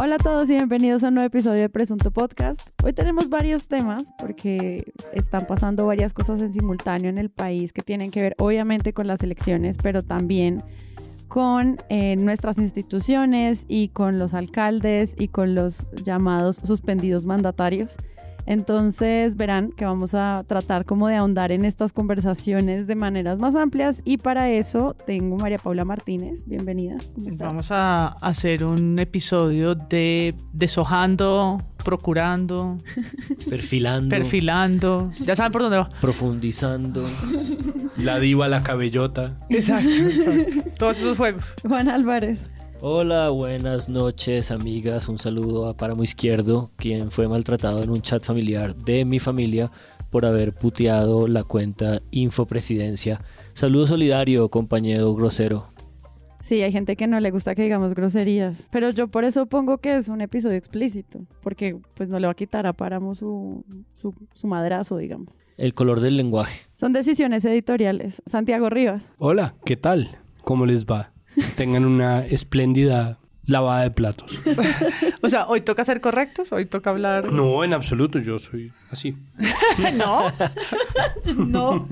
Hola a todos y bienvenidos a un nuevo episodio de Presunto Podcast. Hoy tenemos varios temas porque están pasando varias cosas en simultáneo en el país que tienen que ver obviamente con las elecciones, pero también con eh, nuestras instituciones y con los alcaldes y con los llamados suspendidos mandatarios. Entonces verán que vamos a tratar como de ahondar en estas conversaciones de maneras más amplias y para eso tengo María Paula Martínez, bienvenida. Vamos a hacer un episodio de deshojando, procurando, perfilando, perfilando, ya saben por dónde va. Profundizando. La diva, la cabellota. Exacto, exacto. Todos esos juegos. Juan Álvarez. Hola, buenas noches amigas. Un saludo a Páramo Izquierdo, quien fue maltratado en un chat familiar de mi familia por haber puteado la cuenta Infopresidencia. Saludo solidario, compañero grosero. Sí, hay gente que no le gusta que digamos groserías, pero yo por eso pongo que es un episodio explícito, porque pues no le va a quitar a Páramo su, su, su madrazo, digamos. El color del lenguaje. Son decisiones editoriales. Santiago Rivas. Hola, ¿qué tal? ¿Cómo les va? Tengan una espléndida lavada de platos. o sea, hoy toca ser correctos, hoy toca hablar. No, en absoluto, yo soy así. no. no.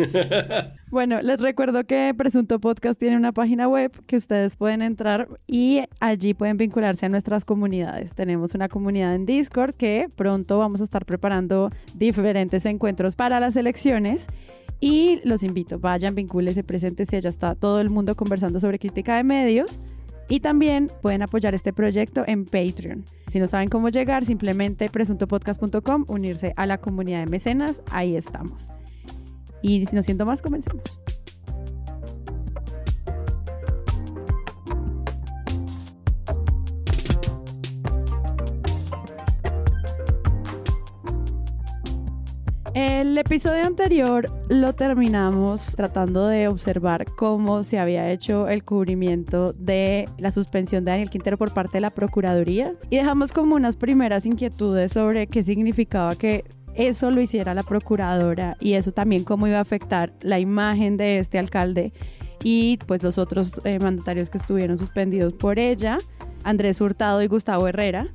bueno, les recuerdo que Presunto Podcast tiene una página web que ustedes pueden entrar y allí pueden vincularse a nuestras comunidades. Tenemos una comunidad en Discord que pronto vamos a estar preparando diferentes encuentros para las elecciones. Y los invito, vayan, vincúlense, preséntense, ya está todo el mundo conversando sobre crítica de medios. Y también pueden apoyar este proyecto en Patreon. Si no saben cómo llegar, simplemente presuntopodcast.com, unirse a la comunidad de mecenas, ahí estamos. Y si no siento más, comencemos. El episodio anterior lo terminamos tratando de observar cómo se había hecho el cubrimiento de la suspensión de Daniel Quintero por parte de la Procuraduría y dejamos como unas primeras inquietudes sobre qué significaba que eso lo hiciera la Procuradora y eso también cómo iba a afectar la imagen de este alcalde y pues los otros eh, mandatarios que estuvieron suspendidos por ella, Andrés Hurtado y Gustavo Herrera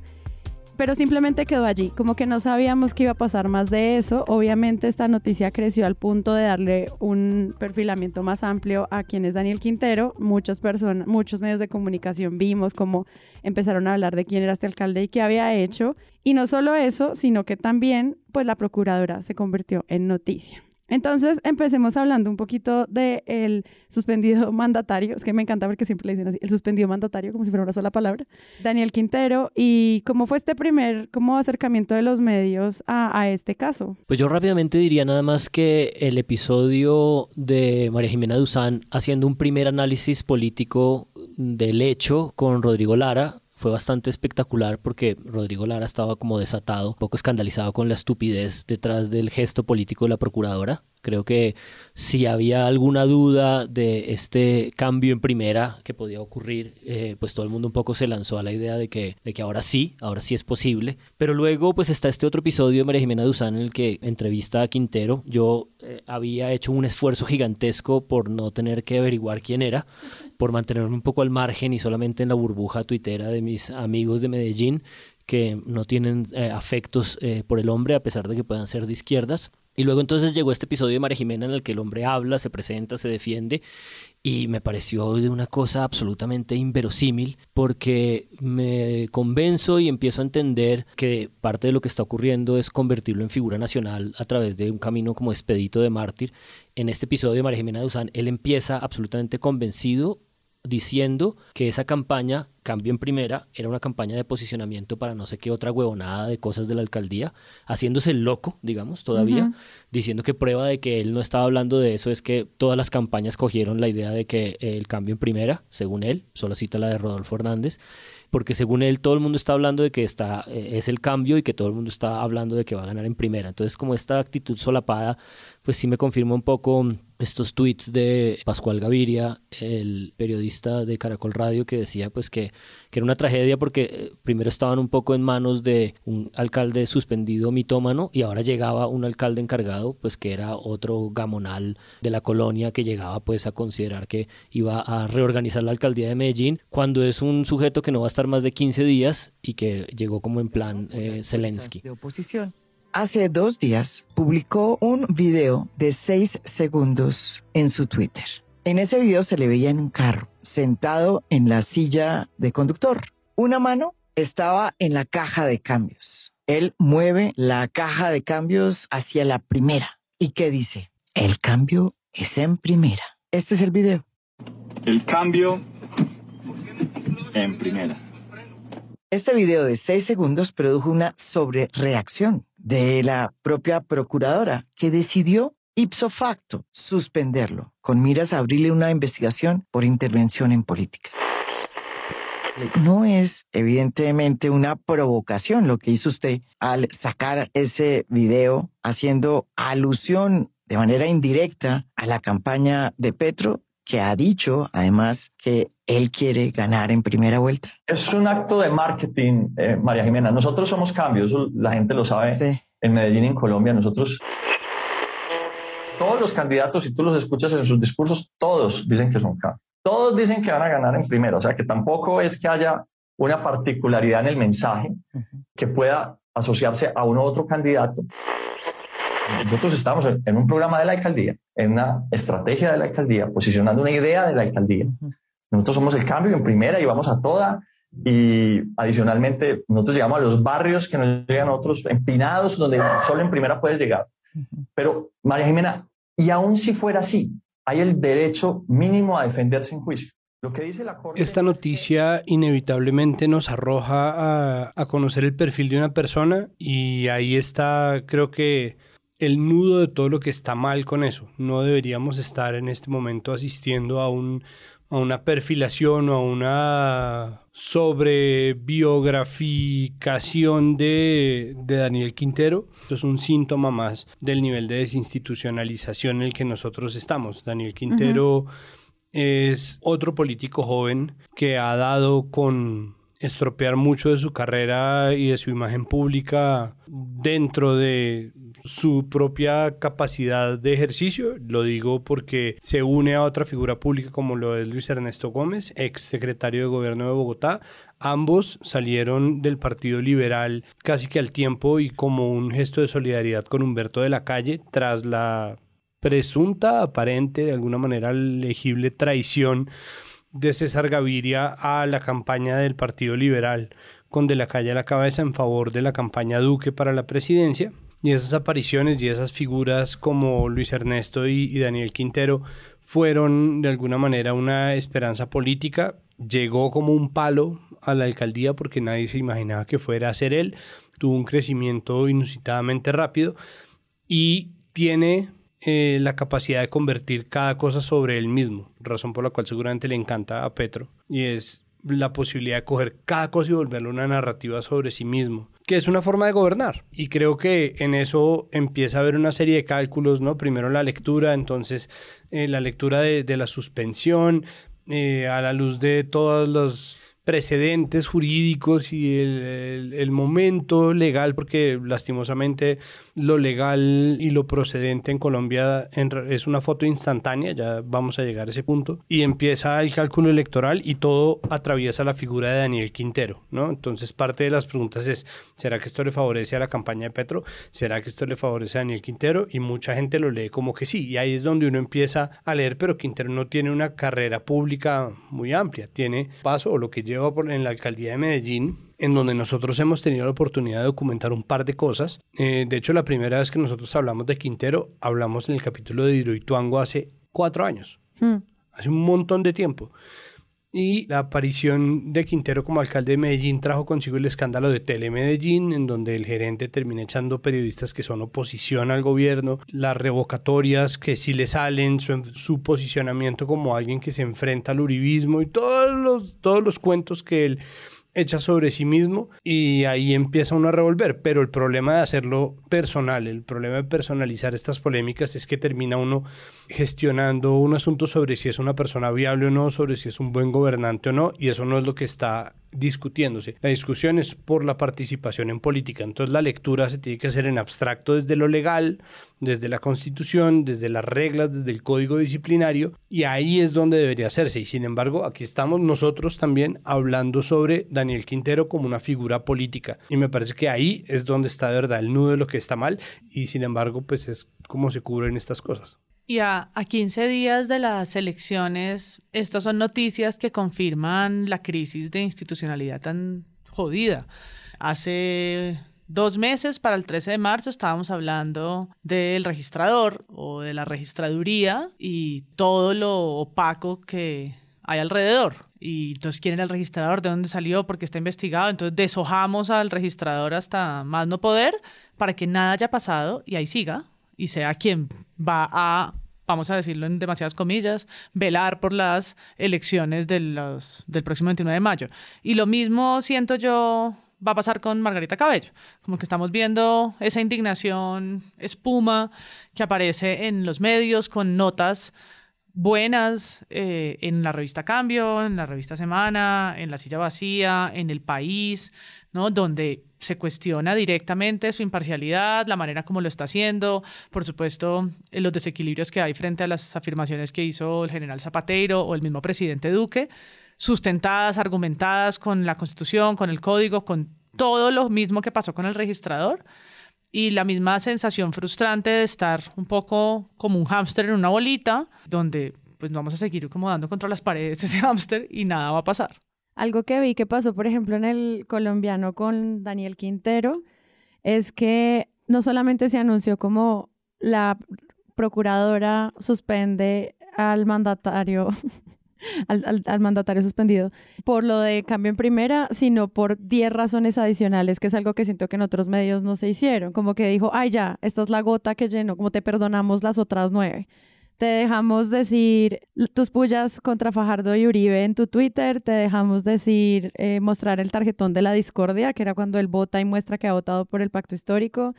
pero simplemente quedó allí, como que no sabíamos que iba a pasar más de eso. Obviamente esta noticia creció al punto de darle un perfilamiento más amplio a quien es Daniel Quintero. Muchas personas, muchos medios de comunicación vimos cómo empezaron a hablar de quién era este alcalde y qué había hecho. Y no solo eso, sino que también pues la procuradora se convirtió en noticia. Entonces, empecemos hablando un poquito del suspendido mandatario. Es que me encanta porque siempre le dicen así, el suspendido mandatario, como si fuera una sola palabra. Daniel Quintero, y cómo fue este primer como acercamiento de los medios a, a, este caso. Pues yo rápidamente diría nada más que el episodio de María Jimena Duzán haciendo un primer análisis político del hecho con Rodrigo Lara fue bastante espectacular porque Rodrigo Lara estaba como desatado, un poco escandalizado con la estupidez detrás del gesto político de la procuradora. Creo que si había alguna duda de este cambio en primera que podía ocurrir, eh, pues todo el mundo un poco se lanzó a la idea de que, de que ahora sí, ahora sí es posible. Pero luego pues está este otro episodio de María Jimena Duzán en el que entrevista a Quintero. Yo eh, había hecho un esfuerzo gigantesco por no tener que averiguar quién era, por mantenerme un poco al margen y solamente en la burbuja tuitera de mis amigos de Medellín que no tienen eh, afectos por el hombre a pesar de que puedan ser de izquierdas. Y luego entonces llegó este episodio de María Jimena en el que el hombre habla, se presenta, se defiende y me pareció de una cosa absolutamente inverosímil porque me convenzo y empiezo a entender que parte de lo que está ocurriendo es convertirlo en figura nacional a través de un camino como expedito de mártir. En este episodio de María Jimena Duzán, él empieza absolutamente convencido diciendo que esa campaña, Cambio en Primera, era una campaña de posicionamiento para no sé qué otra huevonada de cosas de la alcaldía, haciéndose loco, digamos, todavía, diciendo que prueba de que él no estaba hablando de eso es que todas las campañas cogieron la idea de que el Cambio en Primera, según él, solo cita la de Rodolfo Hernández, porque según él todo el mundo está hablando de que está, eh, es el cambio y que todo el mundo está hablando de que va a ganar en primera. Entonces como esta actitud solapada, pues sí me confirma un poco estos tweets de Pascual Gaviria, el periodista de Caracol Radio, que decía pues que, que era una tragedia porque eh, primero estaban un poco en manos de un alcalde suspendido mitómano y ahora llegaba un alcalde encargado, pues que era otro gamonal de la colonia que llegaba pues a considerar que iba a reorganizar la alcaldía de Medellín, cuando es un sujeto que no va a estar más de 15 días y que llegó como en plan eh, Zelensky. De oposición. Hace dos días publicó un video de seis segundos en su Twitter. En ese video se le veía en un carro, sentado en la silla de conductor. Una mano estaba en la caja de cambios. Él mueve la caja de cambios hacia la primera. ¿Y qué dice? El cambio es en primera. Este es el video. El cambio en primera. Este video de seis segundos produjo una sobrereacción de la propia procuradora que decidió ipso facto suspenderlo con miras a abrirle una investigación por intervención en política. No es evidentemente una provocación lo que hizo usted al sacar ese video haciendo alusión de manera indirecta a la campaña de Petro, que ha dicho además que él quiere ganar en primera vuelta. Es un acto de marketing, eh, María Jimena. Nosotros somos cambios, la gente lo sabe Sí. en Medellín en Colombia. Nosotros, todos los candidatos, si tú los escuchas en sus discursos, todos dicen que son cambios. Todos dicen que van a ganar en primera. O sea, que tampoco es que haya una particularidad en el mensaje que pueda asociarse a uno u otro candidato. Nosotros estamos en, en un programa de la alcaldía, en una estrategia de la alcaldía, posicionando una idea de la alcaldía. Nosotros somos el cambio en primera y vamos a toda. Y adicionalmente, nosotros llegamos a los barrios que nos llegan otros empinados, donde solo en primera puedes llegar. Pero, María Jimena, y aún si fuera así, hay el derecho mínimo a defenderse en juicio. Lo que dice la Corte Esta es noticia inevitablemente nos arroja a, a conocer el perfil de una persona y ahí está, creo que, el nudo de todo lo que está mal con eso. No deberíamos estar en este momento asistiendo a, un, a una perfilación o a una sobrebiograficación de, de Daniel Quintero. Esto es un síntoma más del nivel de desinstitucionalización en el que nosotros estamos. Daniel Quintero es otro político joven que ha dado con estropear mucho de su carrera y de su imagen pública dentro de su propia capacidad de ejercicio. Lo digo porque se une a otra figura pública como lo es Luis Ernesto Gómez, ex secretario de gobierno de Bogotá. Ambos salieron del Partido Liberal casi que al tiempo y como un gesto de solidaridad con Humberto de la Calle tras la presunta, aparente, de alguna manera legible traición de César Gaviria a la campaña del Partido Liberal con De la Calle a la cabeza en favor de la campaña Duque para la presidencia. Y esas apariciones y esas figuras como Luis Ernesto y, Daniel Quintero fueron de alguna manera una esperanza política. Llegó como un palo a la alcaldía porque nadie se imaginaba que fuera a ser él. Tuvo un crecimiento inusitadamente rápido y tiene eh, la capacidad de convertir cada cosa sobre él mismo, razón por la cual seguramente le encanta a Petro, y es la posibilidad de coger cada cosa y volverlo una narrativa sobre sí mismo, que es una forma de gobernar. Y creo que en eso empieza a haber una serie de cálculos, ¿no? Primero la lectura, entonces eh, la lectura de, la suspensión, eh, a la luz de todos los precedentes jurídicos y el, momento legal, porque lastimosamente lo legal y lo procedente en Colombia es una foto instantánea, ya vamos a llegar a ese punto, y empieza el cálculo electoral y todo atraviesa la figura de Daniel Quintero, ¿no? Entonces parte de las preguntas es, ¿será que esto le favorece a la campaña de Petro? ¿Será que esto le favorece a Daniel Quintero? Y mucha gente lo lee como que sí, y ahí es donde uno empieza a leer, pero Quintero no tiene una carrera pública muy amplia, tiene paso o lo que lleva por, en la alcaldía de Medellín, en donde nosotros hemos tenido la oportunidad de documentar un par de cosas. Eh, de hecho, la primera vez que nosotros hablamos de Quintero, hablamos en el capítulo de Diroituango hace cuatro años, Hmm. hace un montón de tiempo. Y la aparición de Quintero como alcalde de Medellín trajo consigo el escándalo de Telemedellín, en donde el gerente termina echando periodistas que son oposición al gobierno, las revocatorias que sí le salen, su, su posicionamiento como alguien que se enfrenta al uribismo y todos los, todos los cuentos que él echa sobre sí mismo y ahí empieza uno a revolver. Pero el problema de hacerlo personal, el problema de personalizar estas polémicas es que termina uno gestionando un asunto sobre si es una persona viable o no, sobre si es un buen gobernante o no, y eso no es lo que está discutiéndose. La discusión es por la participación en política. Entonces la lectura se tiene que hacer en abstracto desde lo legal, desde la constitución, desde las reglas, desde el código disciplinario, y ahí es donde debería hacerse. Y sin embargo, aquí estamos nosotros también hablando sobre Daniel Quintero como una figura política. Y me parece que ahí es donde está de verdad el nudo de lo que está mal, y sin embargo, pues es como se cubren estas cosas. Y a, a 15 días de las elecciones, estas son noticias que confirman la crisis de institucionalidad tan jodida. Hace dos meses, para el 13 de marzo, estábamos hablando del registrador o de la registraduría y todo lo opaco que hay alrededor. Y entonces, ¿quién era el registrador? ¿De dónde salió? Porque está investigado. Entonces, deshojamos al registrador hasta más no poder para que nada haya pasado y ahí siga y sea quien va a, vamos a decirlo en demasiadas comillas, velar por las elecciones de del próximo 29 de mayo. Y lo mismo siento yo va a pasar con Margarita Cabello. Como que estamos viendo esa indignación espuma que aparece en los medios con notas buenas eh, en la revista Cambio, en la revista Semana, en La Silla Vacía, en El País, ¿no? Donde se cuestiona directamente su imparcialidad, la manera como lo está haciendo, por supuesto, eh, los desequilibrios que hay frente a las afirmaciones que hizo el general Zapatero o el mismo presidente Duque, sustentadas, argumentadas con la Constitución, con el Código, con todo lo mismo que pasó con el registrador y la misma sensación frustrante de estar un poco como un hámster en una bolita, donde pues vamos a seguir como dando contra las paredes ese hámster y nada va a pasar. Algo que vi que pasó, por ejemplo, en el colombiano con Daniel Quintero, es que no solamente se anunció como la procuradora suspende al mandatario al, mandatario suspendido por lo de cambio en primera, sino por 10 razones adicionales, que es algo que siento que en otros medios no se hicieron. Como que dijo, ay, ya, esta es la gota que llenó, como te perdonamos las otras nueve. Te dejamos decir tus pullas contra Fajardo y Uribe en tu Twitter, te dejamos decir, eh, mostrar el tarjetón de la discordia, que era cuando él vota y muestra que ha votado por el pacto histórico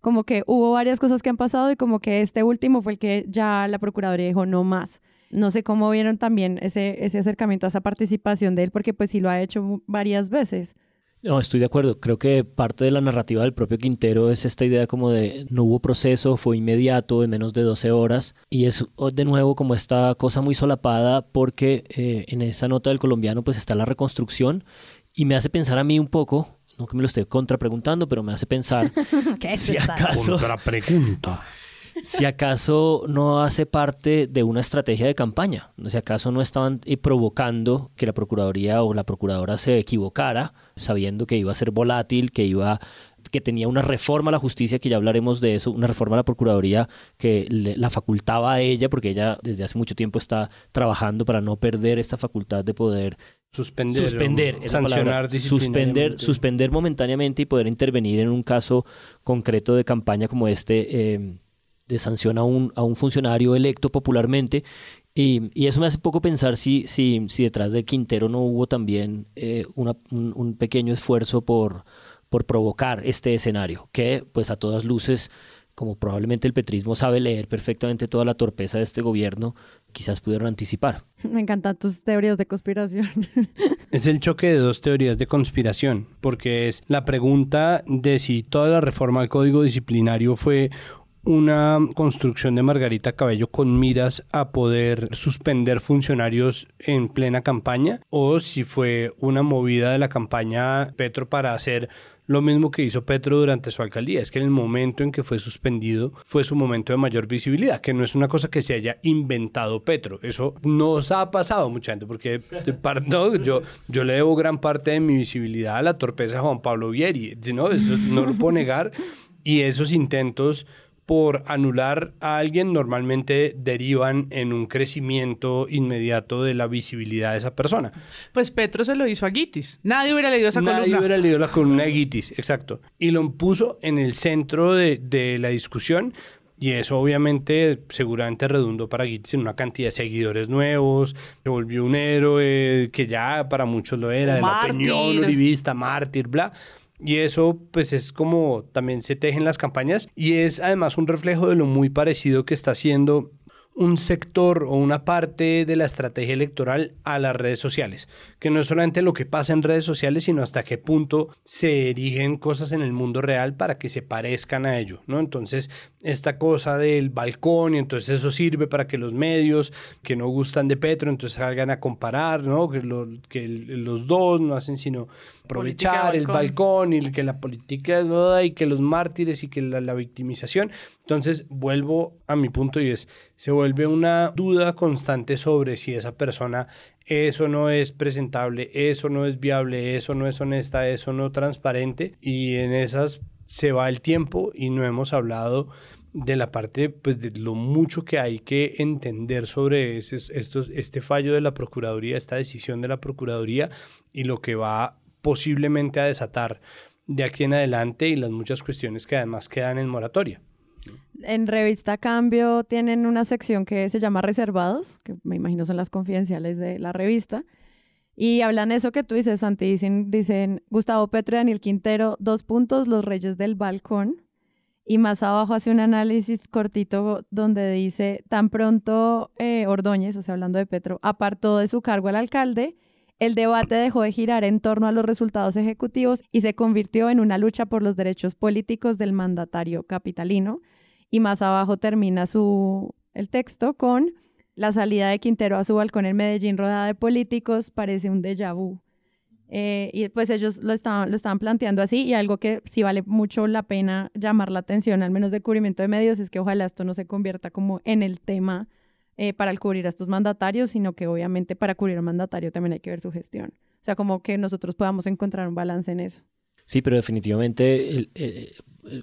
como que hubo varias cosas que han pasado y como que este último fue el que ya la Procuraduría dijo no más. No sé cómo vieron también ese, ese acercamiento a esa participación de él, porque pues sí lo ha hecho varias veces. No, estoy de acuerdo. Creo que parte de la narrativa del propio Quintero es esta idea como de no hubo proceso, fue inmediato, en menos de 12 horas. Y es de nuevo como esta cosa muy solapada porque eh, en esa nota del colombiano pues está la reconstrucción y me hace pensar a mí un poco, no que me lo esté contrapreguntando, pero me hace pensar ¿Qué si acaso... Contrapregunta si acaso no hace parte de una estrategia de campaña, si acaso no estaban eh, provocando que la Procuraduría o la Procuradora se equivocara, sabiendo que iba a ser volátil, que iba que tenía una reforma a la justicia, que ya hablaremos de eso, una reforma a la Procuraduría que la facultaba a ella, porque ella desde hace mucho tiempo está trabajando para no perder esta facultad de poder suspender, suspender sancionar, suspender, suspender momentáneamente y poder intervenir en un caso concreto de campaña como este. Eh, de sanción a un, a un funcionario electo popularmente. Y, y, eso me hace poco pensar si, si, si detrás de Quintero no hubo también eh, una, un, un, pequeño esfuerzo por, por provocar este escenario, que pues a todas luces, como probablemente el petrismo sabe leer perfectamente toda la torpeza de este gobierno, quizás pudieron anticipar. Me encantan tus teorías de conspiración. Es el choque de dos teorías de conspiración, porque es la pregunta de si toda la reforma al código disciplinario fue una construcción de Margarita Cabello con miras a poder suspender funcionarios en plena campaña o si fue una movida de la campaña Petro para hacer lo mismo que hizo Petro durante su alcaldía, es que el momento en que fue suspendido fue su momento de mayor visibilidad, que no es una cosa que se haya inventado Petro, eso nos ha pasado mucha gente, porque no, yo, yo le debo gran parte de mi visibilidad a la torpeza de Juan Pablo Vieri, ¿no? No lo puedo negar, y esos intentos por anular a alguien normalmente derivan en un crecimiento inmediato de la visibilidad de esa persona. Pues Petro se lo hizo a Gitis. Nadie hubiera leído esa Nadie columna. Nadie hubiera leído la columna de Gitis, exacto. Y lo puso en el centro de, de la discusión Y eso obviamente seguramente redundó para Gitz en una cantidad de seguidores nuevos, se volvió un héroe que ya para muchos lo era, de la opinión uribista, mártir, bla. Y eso pues es como también se tejen las campañas y es además un reflejo de lo muy parecido que está haciendo un sector o una parte de la estrategia electoral a las redes sociales, que no es solamente lo que pasa en redes sociales, sino hasta qué punto se erigen cosas en el mundo real para que se parezcan a ello, ¿no? Entonces, esta cosa del balcón, y entonces eso sirve para que los medios que no gustan de Petro, entonces salgan a comparar, ¿no? Que, que los dos no hacen sino aprovechar el balcón y que la política y que los mártires y que la, victimización. Entonces vuelvo a mi punto y es, se vuelve una duda constante sobre si esa persona eso no es presentable, eso no es viable, eso no es honesta, eso no transparente y en esas se va el tiempo y no hemos hablado de la parte pues de lo mucho que hay que entender sobre este fallo de la Procuraduría, esta decisión de la Procuraduría y lo que va posiblemente a desatar de aquí en adelante y las muchas cuestiones que además quedan en moratoria. En Revista Cambio tienen una sección que se llama Reservados, que me imagino son las confidenciales de la revista, y hablan eso que tú dices, Santi, dicen, dicen Gustavo Petro y Daniel Quintero, dos puntos, los reyes del balcón, y más abajo hace un análisis cortito donde dice, tan pronto eh, Ordóñez, o sea, hablando de Petro, apartó de su cargo al alcalde, el debate dejó de girar en torno a los resultados ejecutivos y se convirtió en una lucha por los derechos políticos del mandatario capitalino. Y más abajo termina su, el texto con la salida de Quintero a su balcón en Medellín rodada de políticos parece un déjà vu. Eh, y pues ellos lo estaban, lo estaban planteando así y algo que sí vale mucho la pena llamar la atención, al menos de cubrimiento de medios, es que ojalá esto no se convierta como en el tema eh, para cubrir a estos mandatarios, sino que obviamente para cubrir al mandatario también hay que ver su gestión. O sea, como que nosotros podamos encontrar un balance en eso. Sí, pero definitivamente eh,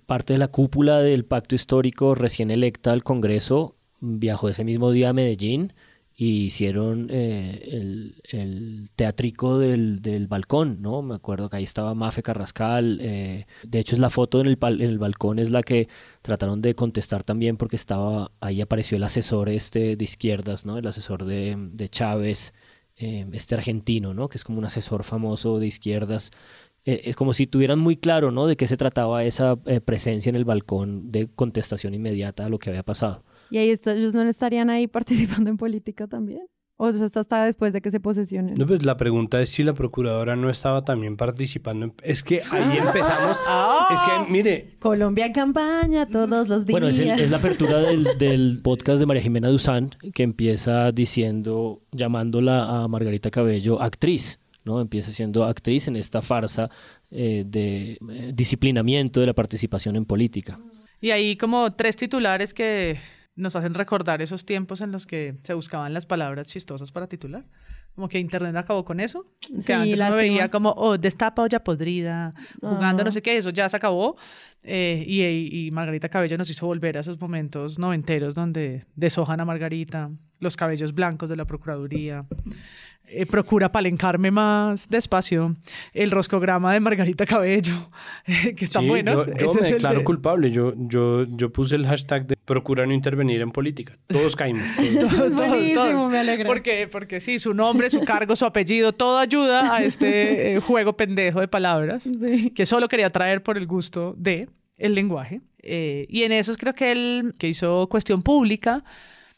parte de la cúpula del pacto histórico recién electa al Congreso viajó ese mismo día a Medellín y hicieron eh, el, teatrico del, del, balcón, ¿no? Me acuerdo que ahí estaba Mafe Carrascal, eh, de hecho es la foto en el, en el balcón, es la que trataron de contestar también porque estaba, ahí apareció el asesor este de izquierdas, ¿no? El asesor de, de Chávez, eh, este argentino, ¿no? Que es como un asesor famoso de izquierdas. es como si tuvieran muy claro, ¿no? De qué se trataba esa presencia en el balcón de contestación inmediata a lo que había pasado. ¿Y ahí ellos no estarían ahí participando en política también? ¿O eso está hasta después de que se posesionen? No, pues la pregunta es si la procuradora no estaba también participando. Es que ahí empezamos. Es que, mire. Colombia en campaña todos los días. Bueno, es, es la apertura del, del, podcast de María Jimena Duzán, que empieza diciendo, llamándola a Margarita Cabello actriz. ¿no? Empieza siendo actriz en esta farsa eh, de eh, disciplinamiento de la participación en política. Y ahí como tres titulares que nos hacen recordar esos tiempos en los que se buscaban las palabras chistosas para titular. Como que Internet acabó con eso. que antes uno veía como, oh, destapa olla podrida, jugando no sé qué, eso ya se acabó. Eh, y, y, Margarita Cabello nos hizo volver a esos momentos noventeros donde deshojan a Margarita, los cabellos blancos de la Procuraduría, eh, procura palencarme más despacio. El roscograma de Margarita Cabello, que están buenos. Yo, me declaro culpable. Yo, yo, yo puse el hashtag de procura no intervenir en política. Todos caímos. Buenísimo, me alegra. Porque, porque sí, su nombre, su cargo, su apellido, todo ayuda a este eh, juego pendejo de palabras que solo quería traer por el gusto de el lenguaje. Eh, y en eso creo que él, que hizo cuestión pública,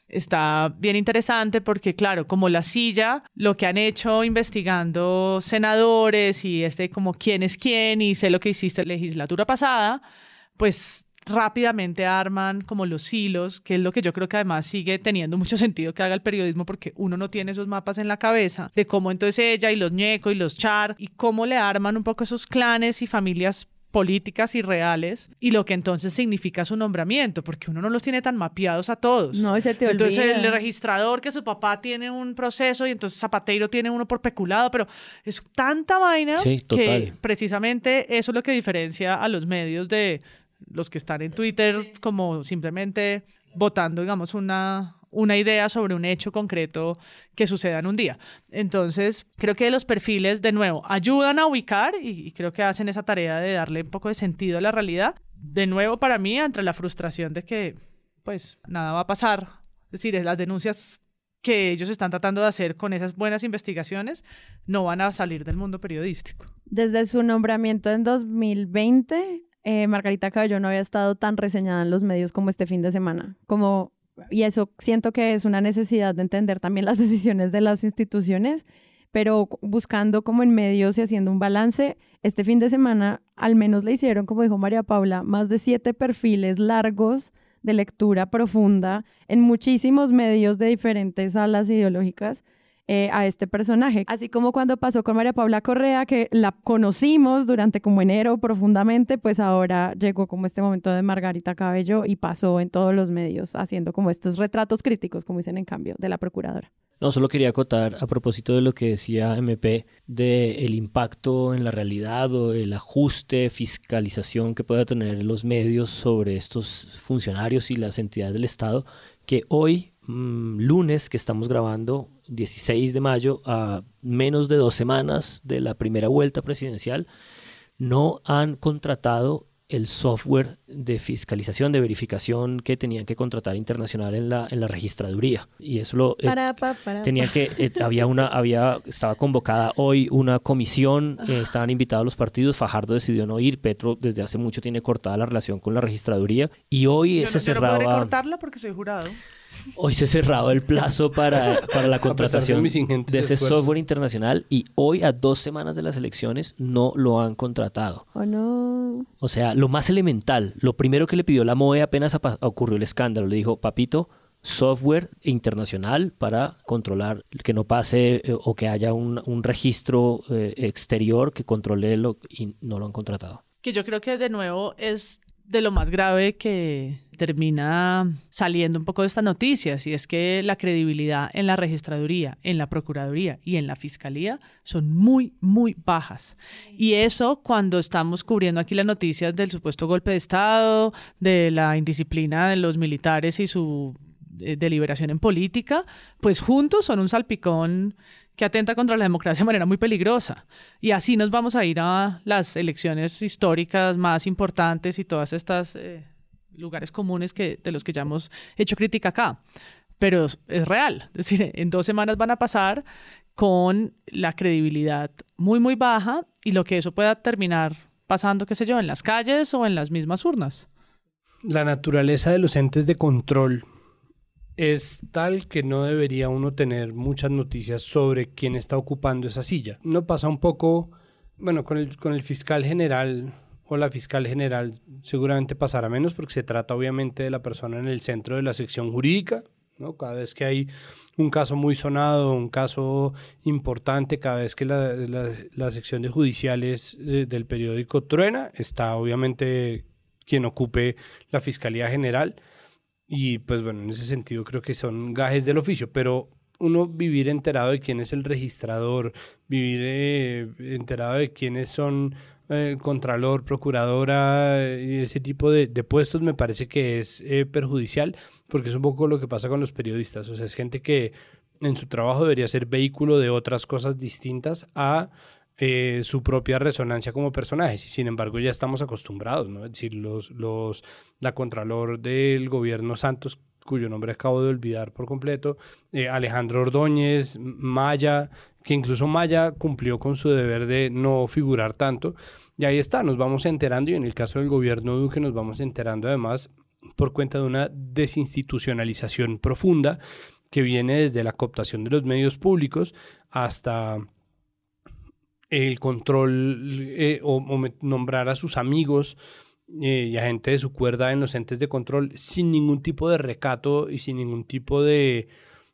está bien interesante porque, claro, como la silla, lo que han hecho investigando senadores y este como quién es quién y sé lo que hiciste en la legislatura pasada, pues rápidamente arman como los hilos, que es lo que yo creo que además sigue teniendo mucho sentido que haga el periodismo porque uno no tiene esos mapas en la cabeza de cómo entonces ella y los ñeco y los char y cómo le arman un poco esos clanes y familias políticas y reales y lo que entonces significa su nombramiento, porque uno no los tiene tan mapeados a todos. No, ese te Entonces el registrador que su papá tiene un proceso y entonces Zapateiro tiene uno por peculado, pero es tanta vaina que precisamente eso es lo que diferencia a los medios de los que están en Twitter como simplemente votando, digamos, una, una idea sobre un hecho concreto que suceda en un día. Entonces, creo que los perfiles, de nuevo, ayudan a ubicar y, creo que hacen esa tarea de darle un poco de sentido a la realidad. De nuevo, para mí, entre la frustración de que pues nada va a pasar. Es decir, las denuncias que ellos están tratando de hacer con esas buenas investigaciones no van a salir del mundo periodístico. Desde su nombramiento en 2020, eh, Margarita Cabello no había estado tan reseñada en los medios como este fin de semana. Como, y eso siento que es una necesidad de entender también las decisiones de las instituciones, pero buscando como en medios y haciendo un balance, este fin de semana al menos le hicieron, como dijo María Paula, más de siete perfiles largos de lectura profunda en muchísimos medios de diferentes alas ideológicas eh, a este personaje. Así como cuando pasó con María Paula Correa, que la conocimos durante como enero profundamente, pues ahora llegó como este momento de Margarita Cabello y pasó en todos los medios haciendo como estos retratos críticos, como dicen en cambio, de la procuradora. No, solo quería acotar a propósito de lo que decía MP de el impacto en la realidad o el ajuste, fiscalización que pueda tener los medios sobre estos funcionarios y las entidades del Estado, que hoy, mm, lunes, que estamos grabando, 16 de mayo, a menos de dos semanas de la primera vuelta presidencial, no han contratado el software de fiscalización, de verificación que tenían que contratar internacional en la, en la registraduría. Y eso lo eh, tenía que, eh, había una, había, estaba convocada hoy una comisión, eh, estaban invitados los partidos, Fajardo decidió no ir, Petro desde hace mucho tiene cortada la relación con la registraduría y hoy se cerraba. Yo no cortarla porque soy jurado. Hoy se ha cerrado el plazo para, para la contratación de, ese software internacional y hoy, a dos semanas de las elecciones, no lo han contratado. Oh, no. O sea, lo más elemental, lo primero que le pidió la MOE apenas ocurrió el escándalo, le dijo, papito, software internacional para controlar que no pase eh, o que haya un, un registro eh, exterior que controle lo y no lo han contratado. Que yo creo que de nuevo es de lo más grave que termina saliendo un poco de estas noticias y es que la credibilidad en la registraduría, en la procuraduría y en la fiscalía son muy, muy bajas. Y eso cuando estamos cubriendo aquí las noticias del supuesto golpe de Estado, de la indisciplina de los militares y su eh, deliberación en política, pues juntos son un salpicón que atenta contra la democracia de manera muy peligrosa. Y así nos vamos a ir a las elecciones históricas más importantes y todas estas eh, lugares comunes que, de los que ya hemos hecho crítica acá. Pero es, real. Es decir, en dos semanas van a pasar con la credibilidad muy, muy baja y lo que eso pueda terminar pasando, qué sé yo, en las calles o en las mismas urnas. La naturaleza de los entes de control es tal que no debería uno tener muchas noticias sobre quién está ocupando esa silla. No pasa un poco, bueno, con el, con el fiscal general o la fiscal general seguramente pasará menos porque se trata obviamente de la persona en el centro de la sección jurídica, ¿no? Cada vez que hay un caso muy sonado, un caso importante, cada vez que la, la sección de judiciales eh, del periódico truena, está obviamente quien ocupe la Fiscalía General y pues bueno, en ese sentido creo que son gajes del oficio, pero uno vivir enterado de quién es el registrador, vivir eh, enterado de quiénes son el eh, contralor, procuradora y ese tipo de, puestos me parece que es eh, perjudicial porque es un poco lo que pasa con los periodistas, o sea, es gente que en su trabajo debería ser vehículo de otras cosas distintas a eh, su propia resonancia como personajes y sin embargo ya estamos acostumbrados, ¿no? Es decir, los, los, la Contralor del gobierno Santos, cuyo nombre acabo de olvidar por completo, eh, Alejandro Ordóñez, Maya, que incluso Maya cumplió con su deber de no figurar tanto, y ahí está, nos vamos enterando y en el caso del gobierno Duque nos vamos enterando además por cuenta de una desinstitucionalización profunda que viene desde la cooptación de los medios públicos hasta el control eh, o, nombrar a sus amigos eh, y a gente de su cuerda en los entes de control sin ningún tipo de recato y sin ningún tipo de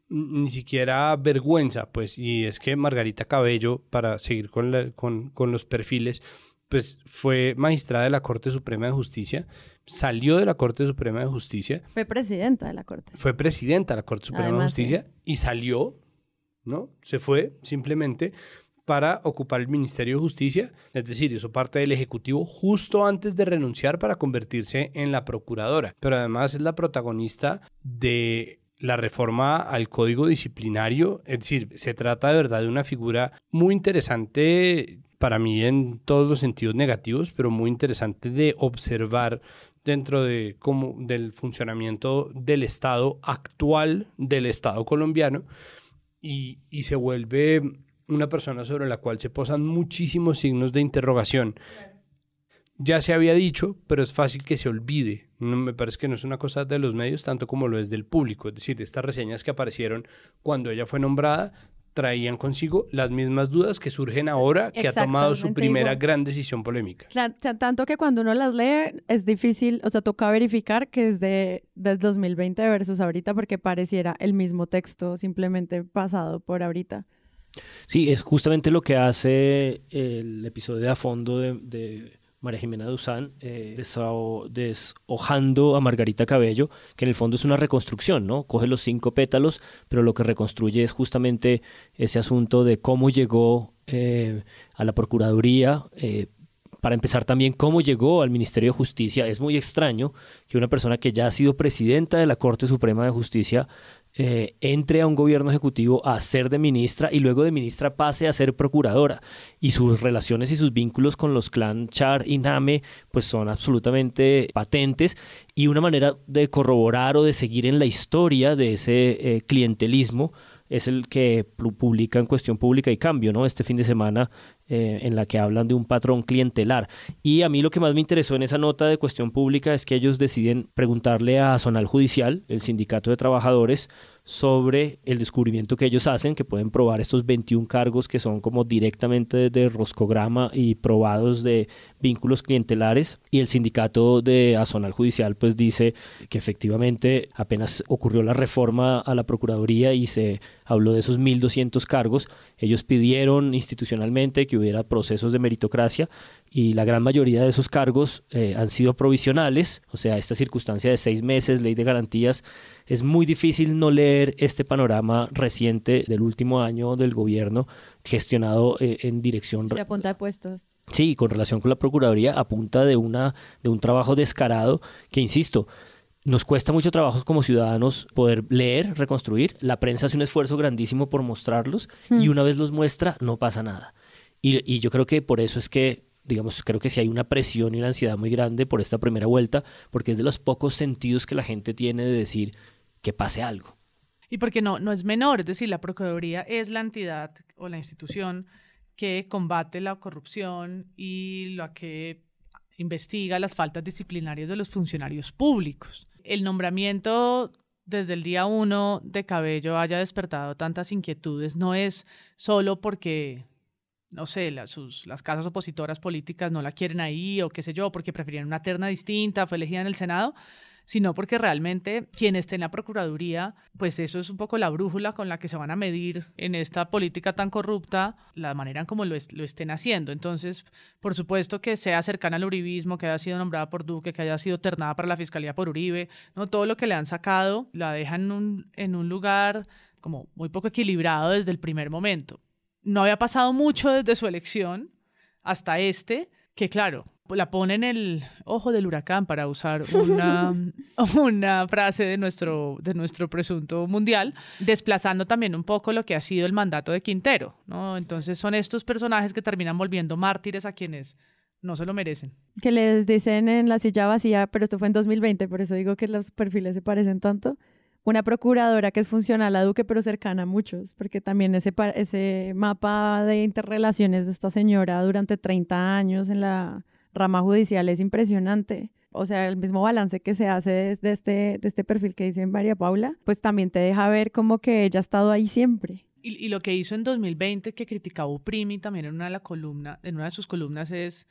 ni siquiera vergüenza, pues, y es que Margarita Cabello, para seguir con, con, con los perfiles, pues fue magistrada de la Corte Suprema de Justicia, salió de la Corte Suprema de Justicia. Fue presidenta de la Corte. Fue presidenta de la Corte Suprema de Justicia y salió, ¿no? Se fue simplemente para ocupar el Ministerio de Justicia, es decir, hizo parte del Ejecutivo justo antes de renunciar para convertirse en la Procuradora, pero además es la protagonista de la reforma al código disciplinario, es decir, se trata de verdad de una figura muy interesante para mí en todos los sentidos negativos, pero muy interesante de observar dentro de cómo, del funcionamiento del Estado actual, del Estado colombiano, y, y se vuelve una persona sobre la cual se posan muchísimos signos de interrogación. Ya se había dicho, pero es fácil que se olvide. No, me parece que no es una cosa de los medios tanto como lo es del público. Es decir, estas reseñas que aparecieron cuando ella fue nombrada traían consigo las mismas dudas que surgen ahora que ha tomado su primera igual. gran decisión polémica. Tanto que cuando uno las lee es difícil, o sea, toca verificar que es de del 2020 versus ahorita porque pareciera el mismo texto simplemente pasado por ahorita. Sí, es justamente lo que hace el episodio de a fondo de, María Jimena Duzán, eh, deshojando a Margarita Cabello, que en el fondo es una reconstrucción, ¿no? Coge los cinco pétalos, pero lo que reconstruye es justamente ese asunto de cómo llegó eh, a la Procuraduría. eh, para empezar también, cómo llegó al Ministerio de Justicia. Es muy extraño que una persona que ya ha sido presidenta de la Corte Suprema de Justicia eh, entre a un gobierno ejecutivo a ser de ministra y luego de ministra pase a ser procuradora. Y sus relaciones y sus vínculos con los clan Char y Name pues son absolutamente patentes y una manera de corroborar o de seguir en la historia de ese eh, clientelismo es el que pu- publica en Cuestión Pública y Cambio, ¿no? Este fin de semana eh, en la que hablan de un patrón clientelar. Y a mí lo que más me interesó en esa nota de Cuestión Pública es que ellos deciden preguntarle a Zonal Judicial, el sindicato de trabajadores, sobre el descubrimiento que ellos hacen, que pueden probar estos 21 cargos que son como directamente de roscograma y probados de vínculos clientelares. Y el sindicato de Azonal Judicial pues dice que efectivamente apenas ocurrió la reforma a la Procuraduría y se habló de esos 1.200 cargos, ellos pidieron institucionalmente que hubiera procesos de meritocracia y la gran mayoría de esos cargos eh, han sido provisionales, o sea, esta circunstancia de seis meses, ley de garantías, es muy difícil no leer este panorama reciente del último año del gobierno gestionado eh, en dirección Se apunta de puestos. Sí, con relación con la Procuraduría, a punta de, una, de un trabajo descarado que, insisto, nos cuesta mucho trabajo como ciudadanos poder leer, reconstruir. La prensa hace un esfuerzo grandísimo por mostrarlos y una vez los muestra, no pasa nada. Y, y yo creo que por eso es que, digamos, creo que sí hay una presión y una ansiedad muy grande por esta primera vuelta, porque es de los pocos sentidos que la gente tiene de decir que pase algo. Y porque no, no es menor, es decir, la Procuraduría es la entidad o la institución que combate la corrupción y la que investiga las faltas disciplinarias de los funcionarios públicos. El nombramiento desde el día uno de Cabello haya despertado tantas inquietudes no es solo porque, no sé, las, sus, las casas opositoras políticas no la quieren ahí o qué sé yo, porque preferían una terna distinta, fue elegida en el Senado, sino porque realmente quien esté en la Procuraduría, pues eso es un poco la brújula con la que se van a medir en esta política tan corrupta, la manera en cómo lo, lo estén haciendo. Entonces, por supuesto que sea cercana al uribismo, que haya sido nombrada por Duque, que haya sido ternada para la Fiscalía por Uribe, ¿no? todo lo que le han sacado la dejan en un, en un lugar como muy poco equilibrado desde el primer momento. No había pasado mucho desde su elección hasta este, que claro, la pone en el ojo del huracán para usar una, una frase de nuestro, de nuestro presunto mundial, desplazando también un poco lo que ha sido el mandato de Quintero, ¿no? Entonces son estos personajes que terminan volviendo mártires a quienes no se lo merecen. Que les dicen en la silla vacía, pero esto fue en 2020, por eso digo que los perfiles se parecen tanto. Una procuradora que es funcional a Duque, pero cercana a muchos, porque también ese, ese mapa de interrelaciones de esta señora durante 30 años en la rama judicial es impresionante. O sea, el mismo balance que se hace desde este, de este perfil que dice María Paula, pues también te deja ver como que ella ha estado ahí siempre. Y, y lo que hizo en 2020, que criticaba Uprimi también en una de, la columna, en una de sus columnas, es,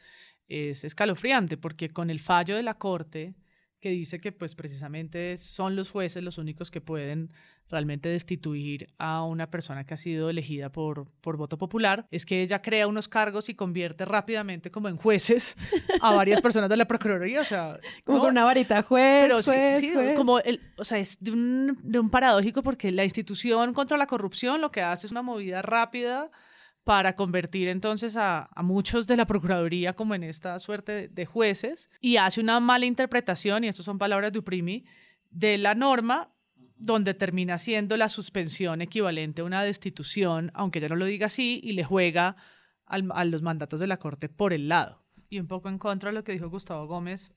es escalofriante, porque con el fallo de la Corte, que dice que pues precisamente son los jueces los únicos que pueden realmente destituir a una persona que ha sido elegida por, por voto popular, es que ella crea unos cargos y convierte rápidamente como en jueces a varias personas de la Procuraduría, o sea... Como ¿no? con una varita, juez, Pero sí- sí, juez. como el, o sea, es de un, de un paradójico porque la institución contra la corrupción lo que hace es una movida rápida para convertir entonces a, a muchos de la Procuraduría como en esta suerte de, jueces y hace una mala interpretación, y estas son palabras de Uprimi, de la norma donde termina siendo la suspensión equivalente a una destitución, aunque ya no lo diga así, y le juega al- a los mandatos de la Corte por el lado. Y un poco en contra de lo que dijo Gustavo Gómez,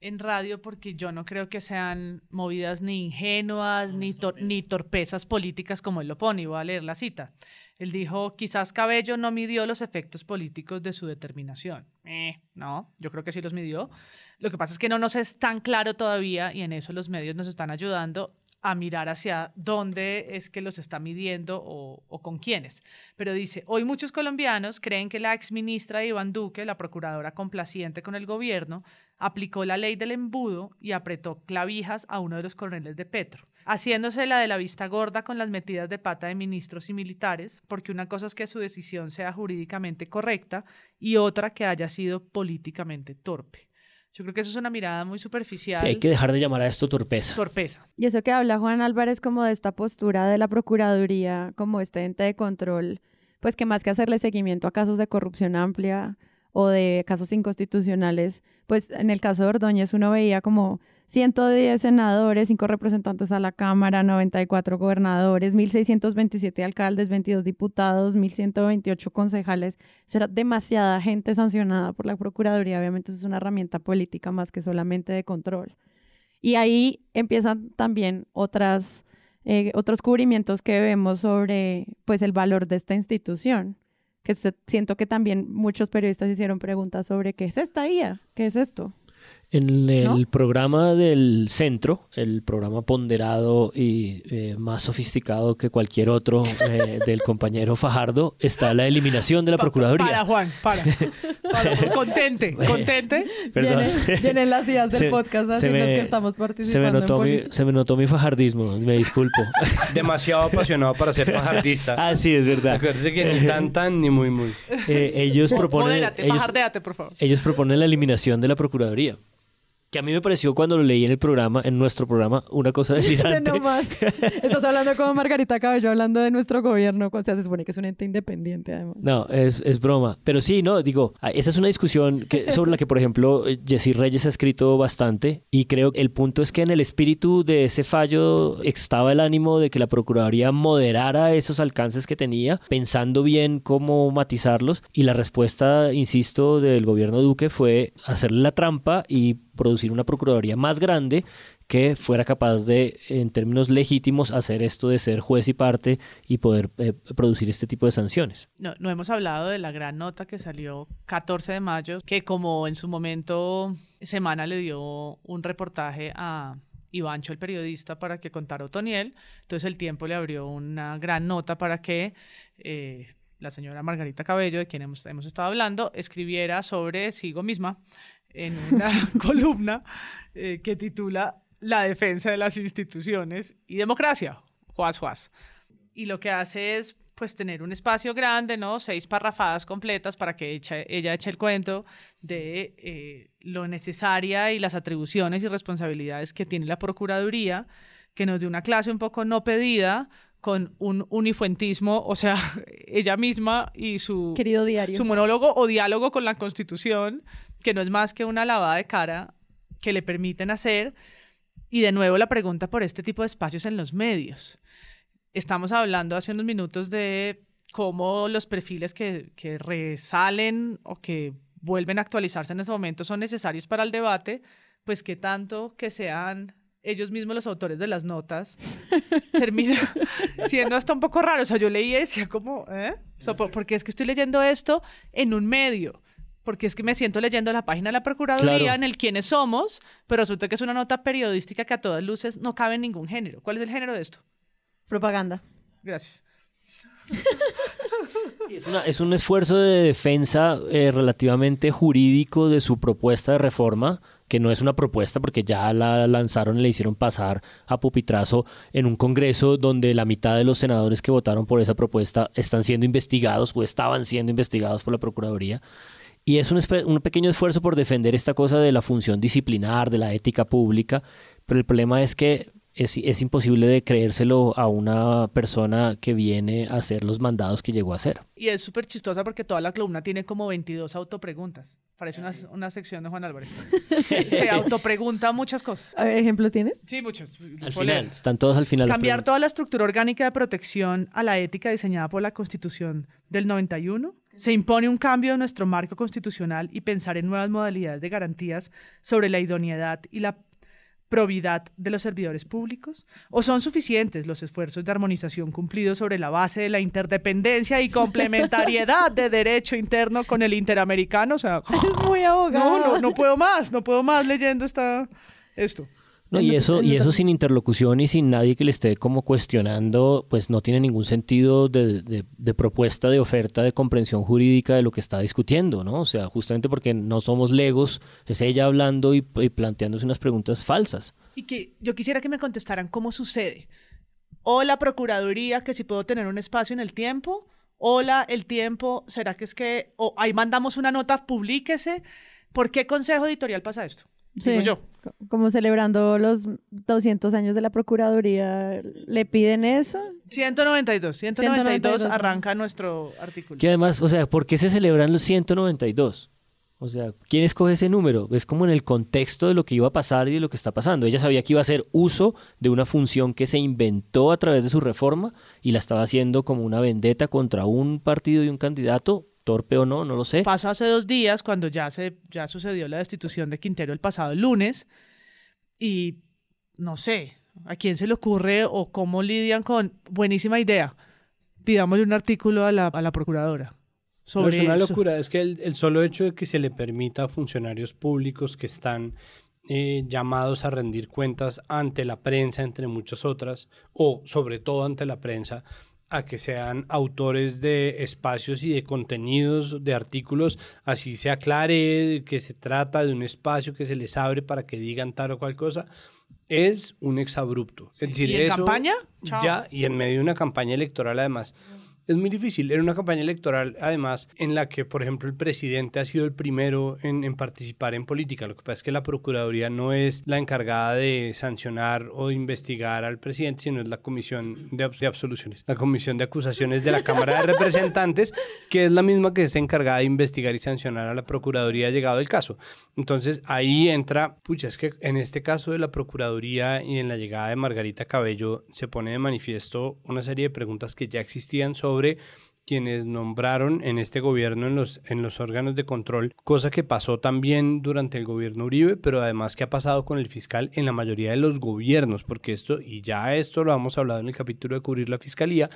en radio porque yo no creo que sean movidas ni ingenuas ni, ni torpezas políticas como él lo pone. Y voy a leer la cita. Él dijo, quizás Cabello no midió los efectos políticos de su determinación. Eh, no, yo creo que sí los midió. Lo que pasa es que no nos es tan claro todavía y en eso los medios nos están ayudando a mirar hacia dónde es que los está midiendo o, con quiénes. Pero dice, hoy muchos colombianos creen que la exministra Iván Duque, la procuradora complaciente con el gobierno, aplicó la ley del embudo y apretó clavijas a uno de los coroneles de Petro, haciéndose la de la vista gorda con las metidas de pata de ministros y militares, porque una cosa es que su decisión sea jurídicamente correcta y otra que haya sido políticamente torpe. Yo creo que eso es una mirada muy superficial. Sí, hay que dejar de llamar a esto torpeza. Torpeza. Y eso que habla Juan Álvarez como de esta postura de la Procuraduría, como este ente de control, pues que más que hacerle seguimiento a casos de corrupción amplia o de casos inconstitucionales, pues en el caso de Ordóñez uno veía como 110 senadores, 5 representantes a la Cámara, 94 gobernadores, 1.627 alcaldes, 22 diputados, 1.128 concejales. Eso era demasiada gente sancionada por la Procuraduría. Obviamente eso es una herramienta política más que solamente de control. Y ahí empiezan también otras, eh, otros cubrimientos que vemos sobre pues, el valor de esta institución que siento que también muchos periodistas hicieron preguntas sobre qué es esta IA, qué es esto. En el programa del centro, el programa ponderado y eh, más sofisticado que cualquier otro eh, del compañero Fajardo, está la eliminación de la Procuraduría. Para, Juan, para. contente, contente. Vienen, las ideas del podcast así los que estamos participando. Se me, notó mi, se me notó mi fajardismo, me disculpo. Demasiado apasionado para ser fajardista. Ah, sí, es verdad. Acuérdese que ni tan, tan, ni muy, muy. Eh, ellos proponen. ellos, por favor. Ellos proponen la eliminación de la Procuraduría que a mí me pareció cuando lo leí en el programa, en nuestro programa, una cosa delirante. no más. Estás hablando como Margarita Cabello, hablando de nuestro gobierno, o sea, se supone que es un ente independiente además. No, es, es broma. Pero sí, no, digo, esa es una discusión que, sobre la que, por ejemplo, Jessy Reyes ha escrito bastante y creo que el punto es que en el espíritu de ese fallo estaba el ánimo de que la Procuraduría moderara esos alcances que tenía, pensando bien cómo matizarlos y la respuesta, insisto, del gobierno Duque fue hacerle la trampa y producir una procuraduría más grande que fuera capaz de, en términos legítimos, hacer esto de ser juez y parte y poder eh, producir este tipo de sanciones. No, no hemos hablado de la gran nota que salió 14 de mayo, que como en su momento Semana le dio un reportaje a Ivancho, el periodista, para que contara Otoniel, entonces el tiempo le abrió una gran nota para que... Eh, la señora Margarita Cabello, de quien hemos, hemos estado hablando, escribiera sobre Sigo misma en una columna eh, que titula La defensa de las instituciones y democracia, Juaz Juaz. Y lo que hace es pues tener un espacio grande, ¿no? Seis parrafadas completas para que ella eche el cuento de eh, lo necesaria y las atribuciones y responsabilidades que tiene la Procuraduría, que nos dé una clase un poco no pedida, con un unifuentismo, o sea, ella misma y su, Querido diario. su monólogo o diálogo con la Constitución, que no es más que una lavada de cara que le permiten hacer. Y de nuevo la pregunta por este tipo de espacios en los medios. Estamos hablando hace unos minutos de cómo los perfiles que, que resalen o que vuelven a actualizarse en este momento son necesarios para el debate, pues que tanto que sean ellos mismos los autores de las notas, termina siendo hasta un poco raro. O sea, yo leí y decía como, ¿eh? O sea, porque es que estoy leyendo esto en un medio. Porque es que me siento leyendo la página de la Procuraduría en el quiénes somos, pero resulta que es una nota periodística que a todas luces no cabe en ningún género. ¿Cuál es el género de esto? Propaganda. Gracias. es, un esfuerzo de defensa eh, relativamente jurídico de su propuesta de reforma, que no es una propuesta porque ya la lanzaron y le hicieron pasar a pupitrazo en un Congreso donde la mitad de los senadores que votaron por esa propuesta están siendo investigados o estaban siendo investigados por la Procuraduría. Y es un, un pequeño esfuerzo por defender esta cosa de la función disciplinar, de la ética pública, pero el problema es que es, imposible de creérselo a una persona que viene a hacer los mandados que llegó a hacer. Y es súper chistosa porque toda la columna tiene como 22 autopreguntas. Parece una, una sección de Juan Álvarez. Se autopregunta muchas cosas. ¿Ejemplo tienes? Sí, muchos. Al final, están todos al final. Cambiar toda la estructura orgánica de protección a la ética diseñada por la Constitución del 91 Se impone un cambio de nuestro marco constitucional y pensar en nuevas modalidades de garantías sobre la idoneidad y la probidad de los servidores públicos? ¿O son suficientes los esfuerzos de armonización cumplidos sobre la base de la interdependencia y complementariedad de derecho interno con el interamericano? O sea, Es muy abogado. no, no, no puedo más, no puedo más leyendo esta, esto. No, y eso, y eso sin interlocución y sin nadie que le esté como cuestionando, pues no tiene ningún sentido de, de- de propuesta, de oferta, de comprensión jurídica de lo que está discutiendo, ¿no? O sea, justamente porque no somos legos, es ella hablando y, y planteándose unas preguntas falsas. Y que yo quisiera que me contestaran cómo sucede. O la Procuraduría, que si puedo tener un espacio en el tiempo. Hola, el tiempo, ¿será que es que o ahí mandamos una nota, publíquese? ¿Por qué Consejo Editorial pasa esto? Sí, Digo yo. Co- como celebrando los 200 años de la Procuraduría, ¿le piden eso? 192, 192, 192, arranca nuestro artículo. Que además, o sea, ¿por qué se celebran los 192? O sea, ¿quién escoge ese número? Es como en el contexto de lo que iba a pasar y de lo que está pasando. Ella sabía que iba a hacer uso de una función que se inventó a través de su reforma y la estaba haciendo como una vendetta contra un partido y un candidato, torpe o no, no lo sé. Pasó hace dos días cuando ya, se, ya sucedió la destitución de Quintero el pasado lunes y no sé a quién se le ocurre o cómo lidian con buenísima idea. Pidámosle un artículo a la, a la procuradora. No, Sobre es una eso. locura. Es que el, el solo hecho de que se le permita a funcionarios públicos que están eh, llamados a rendir cuentas ante la prensa, entre muchas otras, o sobre todo ante la prensa, a que sean autores de espacios y de contenidos de artículos, así se aclare que se trata de un espacio que se les abre para que digan tal o cual cosa, es un exabrupto. Es decir, ¿Y en eso campaña? Chao. ya y en medio de una campaña electoral además. Es muy difícil. Era una campaña electoral, además, en la que, por ejemplo, el presidente ha sido el primero en, participar en política. Lo que pasa es que la Procuraduría no es la encargada de sancionar o de investigar al presidente, sino es la Comisión de, Abs- de Absoluciones, la Comisión de Acusaciones de la Cámara de Representantes, que es la misma que es encargada de investigar y sancionar a la Procuraduría llegado el caso. Entonces, ahí entra, pucha, es que en este caso de la Procuraduría y en la llegada de Margarita Cabello se pone de manifiesto una serie de preguntas que ya existían sobre quienes nombraron en este gobierno en los, en los órganos de control, cosa que pasó también durante el gobierno Uribe, pero además que ha pasado con el fiscal en la mayoría de los gobiernos, porque esto, y ya esto lo hemos hablado en el capítulo de cubrir la fiscalía,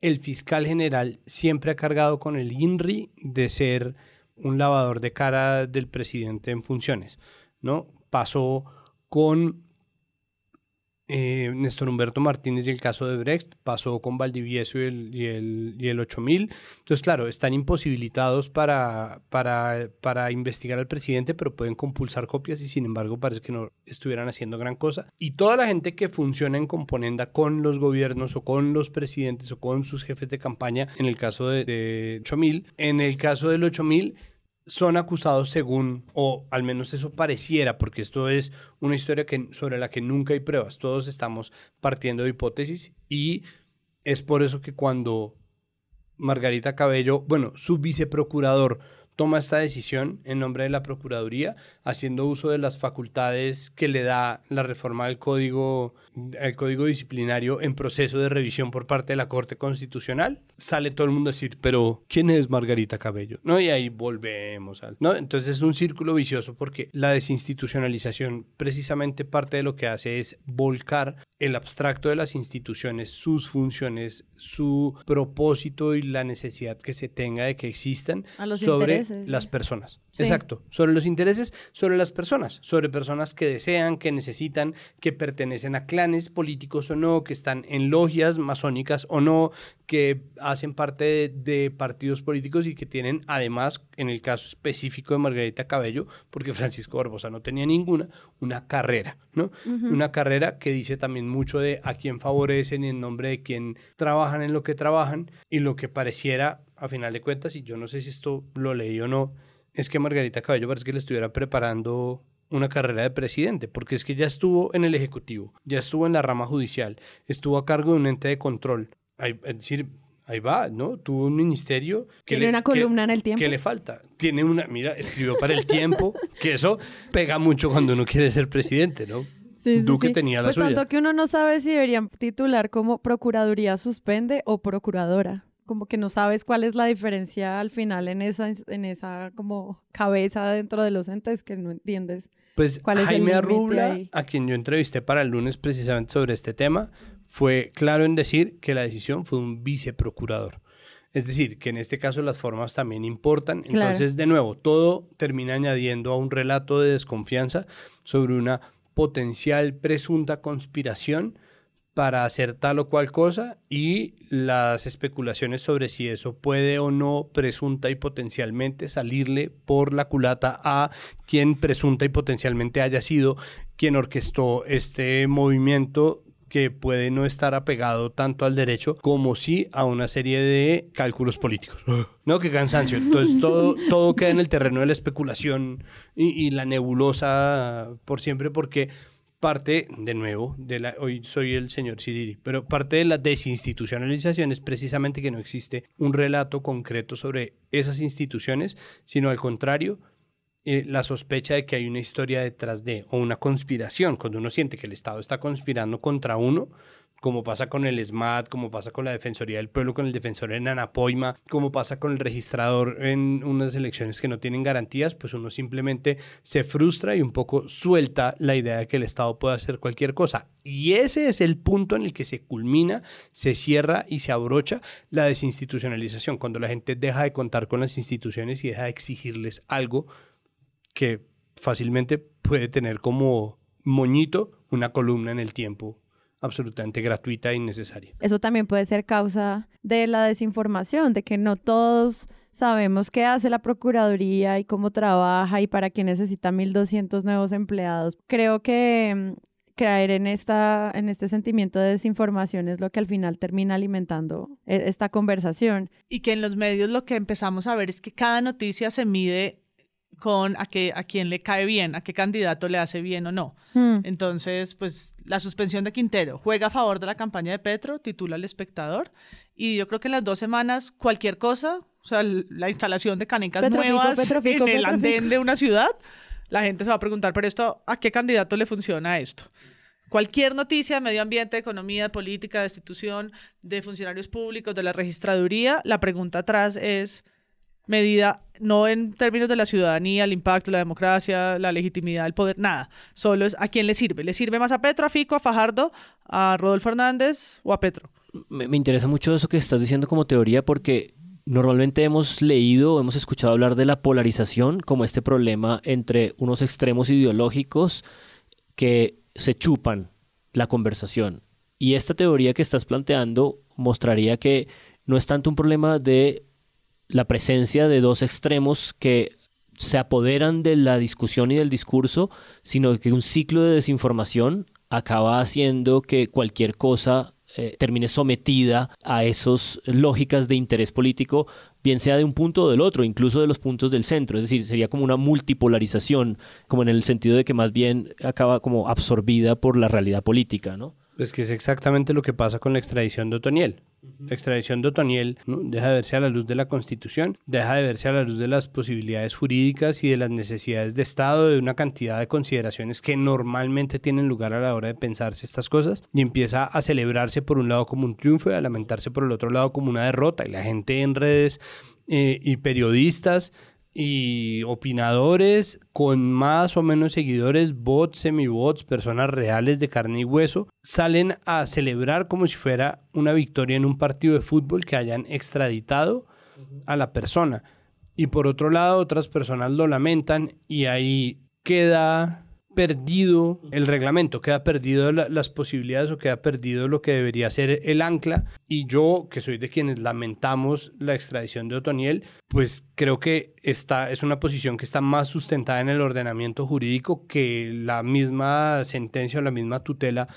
el fiscal general siempre ha cargado con el INRI de ser un lavador de cara del presidente en funciones, ¿no? Pasó con eh, Néstor Humberto Martínez y el caso de Brecht, pasó con Valdivieso y el, y el, y el 8000. Entonces, claro, están imposibilitados para, para, para investigar al presidente, pero pueden compulsar copias y sin embargo parece que no estuvieran haciendo gran cosa. Y toda la gente que funciona en componenda con los gobiernos o con los presidentes o con sus jefes de campaña, en el caso de, de 8000, en el caso del 8000 son acusados según, o al menos eso pareciera, porque esto es una historia sobre la que nunca hay pruebas, todos estamos partiendo de hipótesis y es por eso que cuando Margarita Cabello, bueno, su viceprocurador toma esta decisión en nombre de la Procuraduría, haciendo uso de las facultades que le da la reforma del código, el código disciplinario en proceso de revisión por parte de la Corte Constitucional, sale todo el mundo a decir, pero ¿quién es Margarita Cabello? ¿No? Y ahí volvemos al, ¿no? Entonces es un círculo vicioso porque la desinstitucionalización precisamente parte de lo que hace es volcar el abstracto de las instituciones, sus funciones, su propósito y la necesidad que se tenga de que existan A los sobre las sí. personas. Sí. Exacto, sobre los intereses, sobre las personas, sobre personas que desean, que necesitan, que pertenecen a clanes políticos o no, que están en logias masónicas o no, que hacen parte de, de partidos políticos y que tienen además, en el caso específico de Margarita Cabello, porque Francisco Barbosa no tenía ninguna, una carrera, ¿no? Una carrera que dice también mucho de a quién favorecen y en nombre de quién trabajan en lo que trabajan y lo que pareciera, a final de cuentas, y yo no sé si esto lo leí o no, es que Margarita Cabello parece que le estuviera preparando una carrera de presidente, porque es que ya estuvo en el Ejecutivo, ya estuvo en la rama judicial, estuvo a cargo de un ente de control. Ahí- es decir, ahí va, ¿no? Tuvo un ministerio que Tiene le- una que- columna en el tiempo. ¿Qué le falta? Tiene una, mira, escribió para el tiempo, que eso pega mucho cuando uno quiere ser presidente, ¿no? Sí, sí, Duque sí. tenía la pues suya. tanto que uno no sabe si deberían titular como Procuraduría suspende o Procuradora. Como que no sabes cuál es la diferencia al final en esa, en esa como cabeza dentro de los entes que no entiendes. Pues cuál es el Jaime límite Arrubla, ahí. a quien yo entrevisté para el lunes precisamente sobre este tema, fue claro en decir que la decisión fue un viceprocurador. Es decir, que en este caso las formas también importan. Claro. Entonces, de nuevo, todo termina añadiendo a un relato de desconfianza sobre una potencial presunta conspiración para hacer tal o cual cosa y las especulaciones sobre si eso puede o no presunta y potencialmente salirle por la culata a quien presunta y potencialmente haya sido quien orquestó este movimiento que puede no estar apegado tanto al derecho como sí a una serie de cálculos políticos. No, qué cansancio. Entonces todo, todo queda en el terreno de la especulación y, y la nebulosa por siempre porque parte, de nuevo, de la, hoy soy el señor Siriri, pero parte de la desinstitucionalización es precisamente que no existe un relato concreto sobre esas instituciones, sino al contrario, eh, la sospecha de que hay una historia detrás de, o una conspiración, cuando uno siente que el Estado está conspirando contra uno, como pasa con el SMAT, como pasa con la Defensoría del Pueblo, con el defensor en Anapoima, como pasa con el registrador en unas elecciones que no tienen garantías, pues uno simplemente se frustra y un poco suelta la idea de que el Estado puede hacer cualquier cosa. Y ese es el punto en el que se culmina, se cierra y se abrocha la desinstitucionalización, cuando la gente deja de contar con las instituciones y deja de exigirles algo que fácilmente puede tener como moñito una columna en el tiempo absolutamente gratuita e innecesaria. Eso también puede ser causa de la desinformación, de que no todos sabemos qué hace la Procuraduría y cómo trabaja y para qué necesita 1.200 nuevos empleados. Creo que mm, caer en, esta, en este sentimiento de desinformación es lo que al final termina alimentando e- esta conversación. Y que en los medios lo que empezamos a ver es que cada noticia se mide con a, qué, a quién le cae bien, a qué candidato le hace bien o no. Hmm. Entonces, pues la suspensión de Quintero juega a favor de la campaña de Petro, titula El Espectador, y yo creo que en las dos semanas cualquier cosa, o sea, la instalación de canecas Petrofico, nuevas Petrofico, en el Petrofico. andén de una ciudad, la gente se va a preguntar, pero esto, ¿a qué candidato le funciona esto? Cualquier noticia de medio ambiente, de economía, de política, de institución, de funcionarios públicos, de la registraduría, la pregunta atrás es medida no en términos de la ciudadanía, el impacto, la democracia, la legitimidad, el poder, nada. Solo es a quién le sirve. ¿Le sirve más a Petro, a Fico, a Fajardo, a Rodolfo Hernández o a Petro? Me, me interesa mucho eso que estás diciendo como teoría porque normalmente hemos leído hemos escuchado hablar de la polarización como este problema entre unos extremos ideológicos que se chupan la conversación. Y esta teoría que estás planteando mostraría que no es tanto un problema de la presencia de dos extremos que se apoderan de la discusión y del discurso, sino que un ciclo de desinformación acaba haciendo que cualquier cosa eh, termine sometida a esas lógicas de interés político, bien sea de un punto o del otro, incluso de los puntos del centro. Es decir, sería como una multipolarización, como en el sentido de que más bien acaba como absorbida por la realidad política, ¿no? Es que es exactamente lo que pasa con la extradición de Otoniel. La extradición de Otoniel deja de verse a la luz de la Constitución, deja de verse a la luz de las posibilidades jurídicas y de las necesidades de Estado, de una cantidad de consideraciones que normalmente tienen lugar a la hora de pensarse estas cosas, y empieza a celebrarse por un lado como un triunfo y a lamentarse por el otro lado como una derrota. Y la gente en redes eh, y periodistas y opinadores con más o menos seguidores, bots, semibots, personas reales de carne y hueso, salen a celebrar como si fuera una victoria en un partido de fútbol que hayan extraditado a la persona. Y por otro lado, otras personas lo lamentan y ahí queda perdido el reglamento, queda perdido la- las posibilidades o queda perdido lo que debería ser el ancla. Y yo, que soy de quienes lamentamos la extradición de Otoniel, pues creo que esta es una posición que está más sustentada en el ordenamiento jurídico que la misma sentencia o la misma tutela,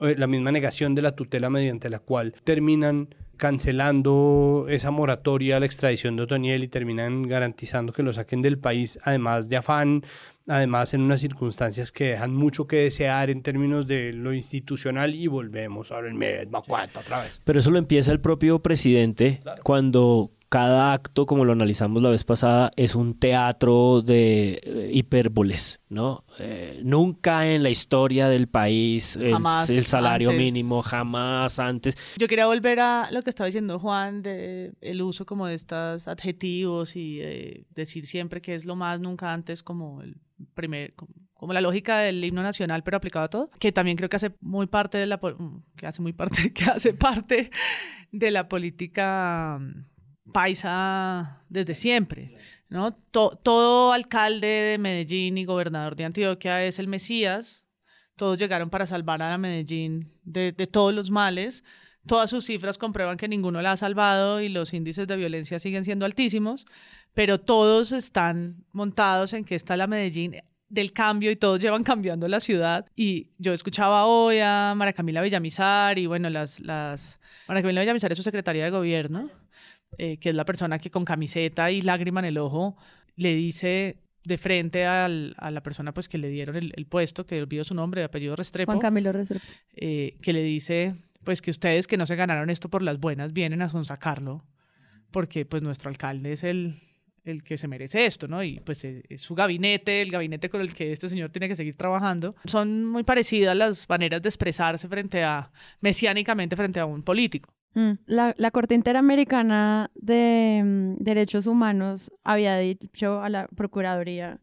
eh, la misma negación de la tutela mediante la cual terminan cancelando esa moratoria a la extradición de Otoniel y terminan garantizando que lo saquen del país, además de afán, además en unas circunstancias que dejan mucho que desear en términos de lo institucional y volvemos ahora el mismo cuento otra vez. Pero eso lo empieza el propio presidente cuando cada acto, como lo analizamos la vez pasada, es un teatro de eh, hipérboles, ¿no? Eh, nunca en la historia del país el, salario antes. mínimo, jamás antes. Yo quería volver a lo que estaba diciendo Juan, de el uso como de estos adjetivos y eh, decir siempre que es lo más, nunca antes, como el primer, como, la lógica del himno nacional, pero aplicado a todo, que también creo que hace muy parte de la, mm, que hace muy parte, que hace parte de la política mm, paisa desde siempre. ¿no? To- todo alcalde de Medellín y gobernador de Antioquia es el Mesías. Todos llegaron para salvar a Medellín de, todos los males. Todas sus cifras comprueban que ninguno la ha salvado y los índices de violencia siguen siendo altísimos, pero todos están montados en que está la Medellín del cambio y todos llevan cambiando la ciudad. Y yo escuchaba hoy a Mara Camila Villamizar y bueno, las, las... Villamizar es su secretaria de gobierno, eh, que es la persona que con camiseta y lágrima en el ojo le dice de frente al- a la persona pues que le dieron el, el puesto, que olvido su nombre, apellido Restrepo, Juan Camilo Restrepo. eh, que le dice pues que ustedes que no se ganaron esto por las buenas vienen a sonsacarlo porque pues nuestro alcalde es el, el que se merece esto, ¿no? Y pues eh, es su gabinete, el gabinete con el que este señor tiene que seguir trabajando. Son muy parecidas las maneras de expresarse frente a, mesiánicamente frente a un político. Mm. La, Corte Interamericana de mm, Derechos Humanos había dicho a la Procuraduría,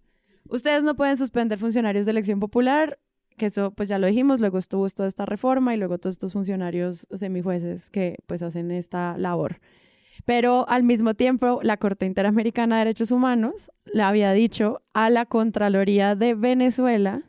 ustedes no pueden suspender funcionarios de elección popular, que eso pues ya lo dijimos, luego estuvo toda esta reforma y luego todos estos funcionarios semijueces que pues hacen esta labor. Pero al mismo tiempo, la Corte Interamericana de Derechos Humanos le había dicho a la Contraloría de Venezuela,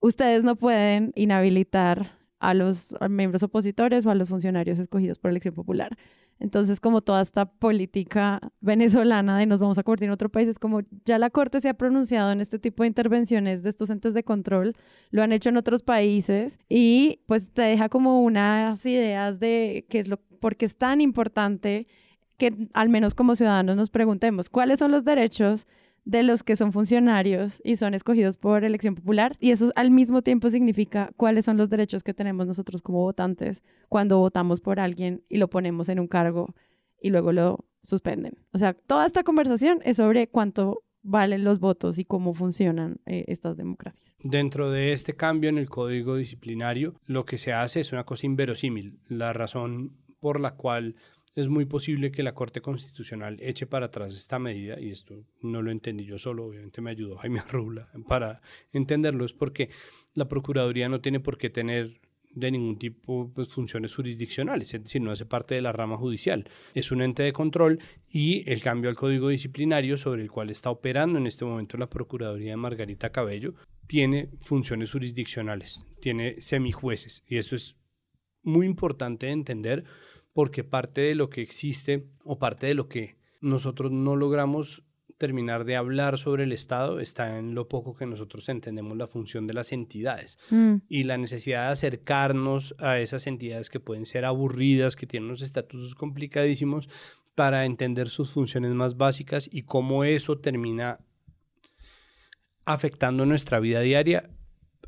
ustedes no pueden inhabilitar a los miembros opositores o a los funcionarios escogidos por elección popular. Entonces, como toda esta política venezolana de nos vamos a convertir en otro país, es como ya la Corte se ha pronunciado en este tipo de intervenciones de estos entes de control, lo han hecho en otros países y pues te deja como unas ideas de qué es lo, por qué es tan importante que al menos como ciudadanos nos preguntemos cuáles son los derechos de los que son funcionarios y son escogidos por elección popular y eso al mismo tiempo significa cuáles son los derechos que tenemos nosotros como votantes cuando votamos por alguien y lo ponemos en un cargo y luego lo suspenden. O sea, toda esta conversación es sobre cuánto valen los votos y cómo funcionan eh, estas democracias. Dentro de este cambio en el código disciplinario, lo que se hace es una cosa inverosímil. La razón por la cual es muy posible que la Corte Constitucional eche para atrás esta medida, y esto no lo entendí yo solo, obviamente me ayudó Jaime Arrula para entenderlo, es porque la Procuraduría no tiene por qué tener de ningún tipo pues, funciones jurisdiccionales, es decir, no hace parte de la rama judicial. Es un ente de control y el cambio al código disciplinario sobre el cual está operando en este momento la Procuraduría de Margarita Cabello tiene funciones jurisdiccionales, tiene semijueces y eso es muy importante de entender porque parte de lo que existe o parte de lo que nosotros no logramos terminar de hablar sobre el Estado está en lo poco que nosotros entendemos la función de las entidades Mm. y la necesidad de acercarnos a esas entidades que pueden ser aburridas, que tienen unos estatutos complicadísimos, para entender sus funciones más básicas y cómo eso termina afectando nuestra vida diaria,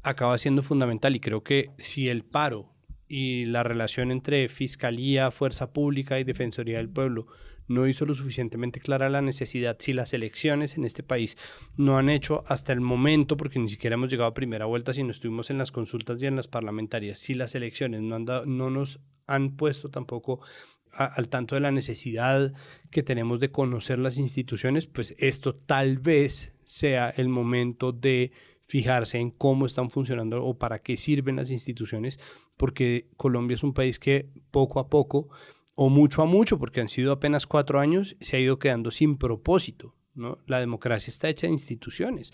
acaba siendo fundamental. Y creo que si el paro y la relación entre Fiscalía, Fuerza Pública y Defensoría del Pueblo no hizo lo suficientemente clara la necesidad, si las elecciones en este país no han hecho hasta el momento, porque ni siquiera hemos llegado a primera vuelta, sino estuvimos en las consultas y en las parlamentarias, si las elecciones no, han dado- no nos han puesto tampoco al tanto de la necesidad que tenemos de conocer las instituciones, pues esto tal vez sea el momento de fijarse en cómo están funcionando o para qué sirven las instituciones, porque Colombia es un país que poco a poco, o mucho a mucho, porque han sido apenas cuatro años, se ha ido quedando sin propósito. ¿no? La democracia está hecha de instituciones.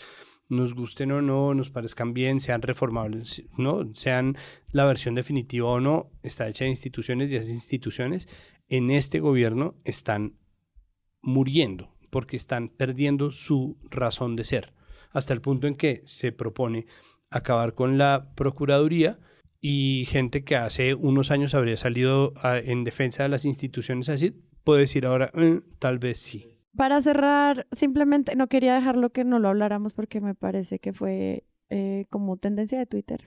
Nos gusten o no, nos parezcan bien, sean reformables, ¿no? sean la versión definitiva o no, está hecha de instituciones y esas instituciones en este gobierno están muriendo porque están perdiendo su razón de ser, hasta el punto en que se propone acabar con la Procuraduría y gente que hace unos años habría salido a- en defensa de las instituciones así, puede decir ahora, "Eh, tal vez sí. Para cerrar, simplemente no quería dejarlo que no lo habláramos porque me parece que fue eh, como tendencia de Twitter.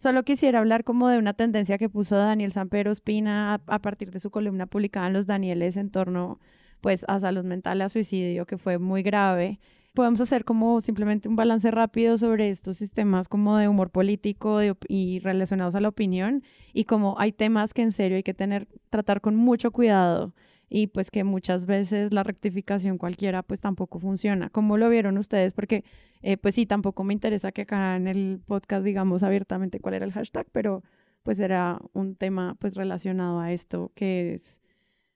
Solo quisiera hablar como de una tendencia que puso Daniel Samper Ospina a, a partir de su columna publicada en Los Danieles en torno pues a salud mental, a suicidio, que fue muy grave podemos hacer como simplemente un balance rápido sobre estos sistemas como de humor político y relacionados a la opinión y como hay temas que en serio hay que tener, tratar con mucho cuidado y pues que muchas veces la rectificación cualquiera pues tampoco funciona. ¿Cómo lo vieron ustedes? Porque eh, pues sí, tampoco me interesa que acá en el podcast digamos abiertamente cuál era el hashtag, pero pues era un tema pues relacionado a esto que es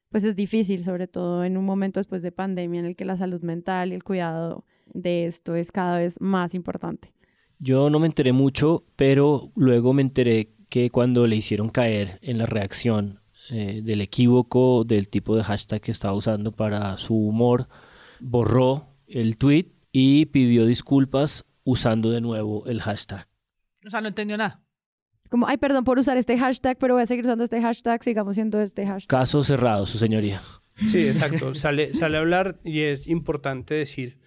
pues es difícil, sobre todo en un momento después de pandemia en el que la salud mental y el cuidado de esto es cada vez más importante. Yo no me enteré mucho, pero luego me enteré que cuando le hicieron caer en la reacción eh, del equívoco del tipo de hashtag que estaba usando para su humor, borró el tweet y pidió disculpas usando de nuevo el hashtag. O sea, no entendió nada. Como, ay, perdón por usar este hashtag, pero voy a seguir usando este hashtag, sigamos siendo este hashtag. Caso cerrado, su señoría. Sí, exacto. sale, sale a hablar y es importante decir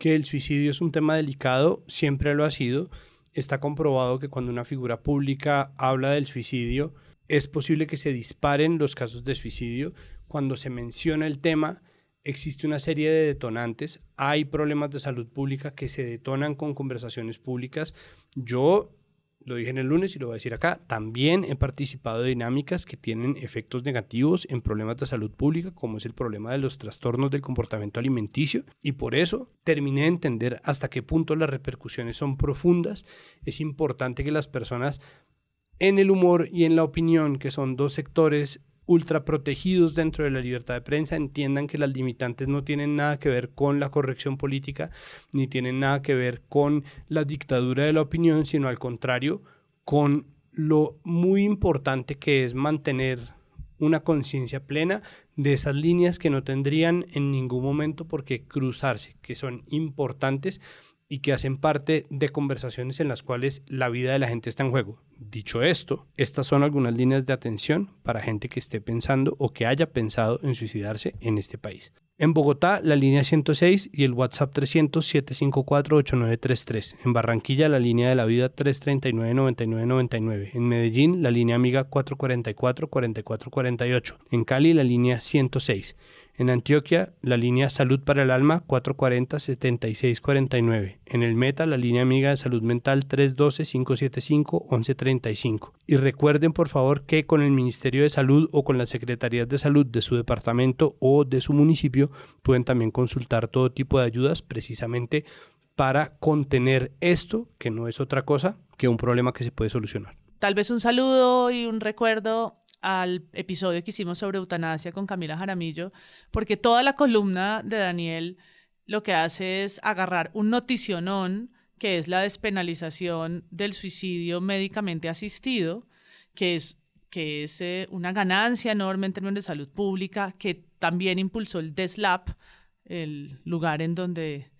que el suicidio es un tema delicado, siempre lo ha sido. Está comprobado que cuando una figura pública habla del suicidio, es posible que se disparen los casos de suicidio. Cuando se menciona el tema, existe una serie de detonantes. Hay problemas de salud pública que se detonan con conversaciones públicas. Yo lo dije en el lunes y lo voy a decir acá, también he participado de dinámicas que tienen efectos negativos en problemas de salud pública, como es el problema de los trastornos del comportamiento alimenticio, y por eso terminé de entender hasta qué punto las repercusiones son profundas. Es importante que las personas en el humor y en la opinión, que son dos sectores ultra protegidos dentro de la libertad de prensa entiendan que las limitantes no tienen nada que ver con la corrección política ni tienen nada que ver con la dictadura de la opinión, sino al contrario, con lo muy importante que es mantener una conciencia plena de esas líneas que no tendrían en ningún momento por qué cruzarse, que son importantes y que hacen parte de conversaciones en las cuales la vida de la gente está en juego. Dicho esto, estas son algunas líneas de atención para gente que esté pensando o que haya pensado en suicidarse en este país. En Bogotá, la línea 106 y el WhatsApp 300-754-8933. En Barranquilla, la línea de la vida 339-9999. En Medellín, la línea amiga 444-4448. En Cali, la línea 106. En Antioquia, la línea Salud para el Alma 440-7649. En el Meta, la línea amiga de salud mental 312-575-1135. Y recuerden, por favor, que con el Ministerio de Salud o con las Secretarías de Salud de su departamento o de su municipio pueden también consultar todo tipo de ayudas precisamente para contener esto, que no es otra cosa que un problema que se puede solucionar. Tal vez un saludo y un recuerdo al episodio que hicimos sobre eutanasia con Camila Jaramillo, porque toda la columna de Daniel lo que hace es agarrar un noticionón, que es la despenalización del suicidio médicamente asistido, que es, que es eh, una ganancia enorme en términos de salud pública, que también impulsó el DESLAP, el lugar en donde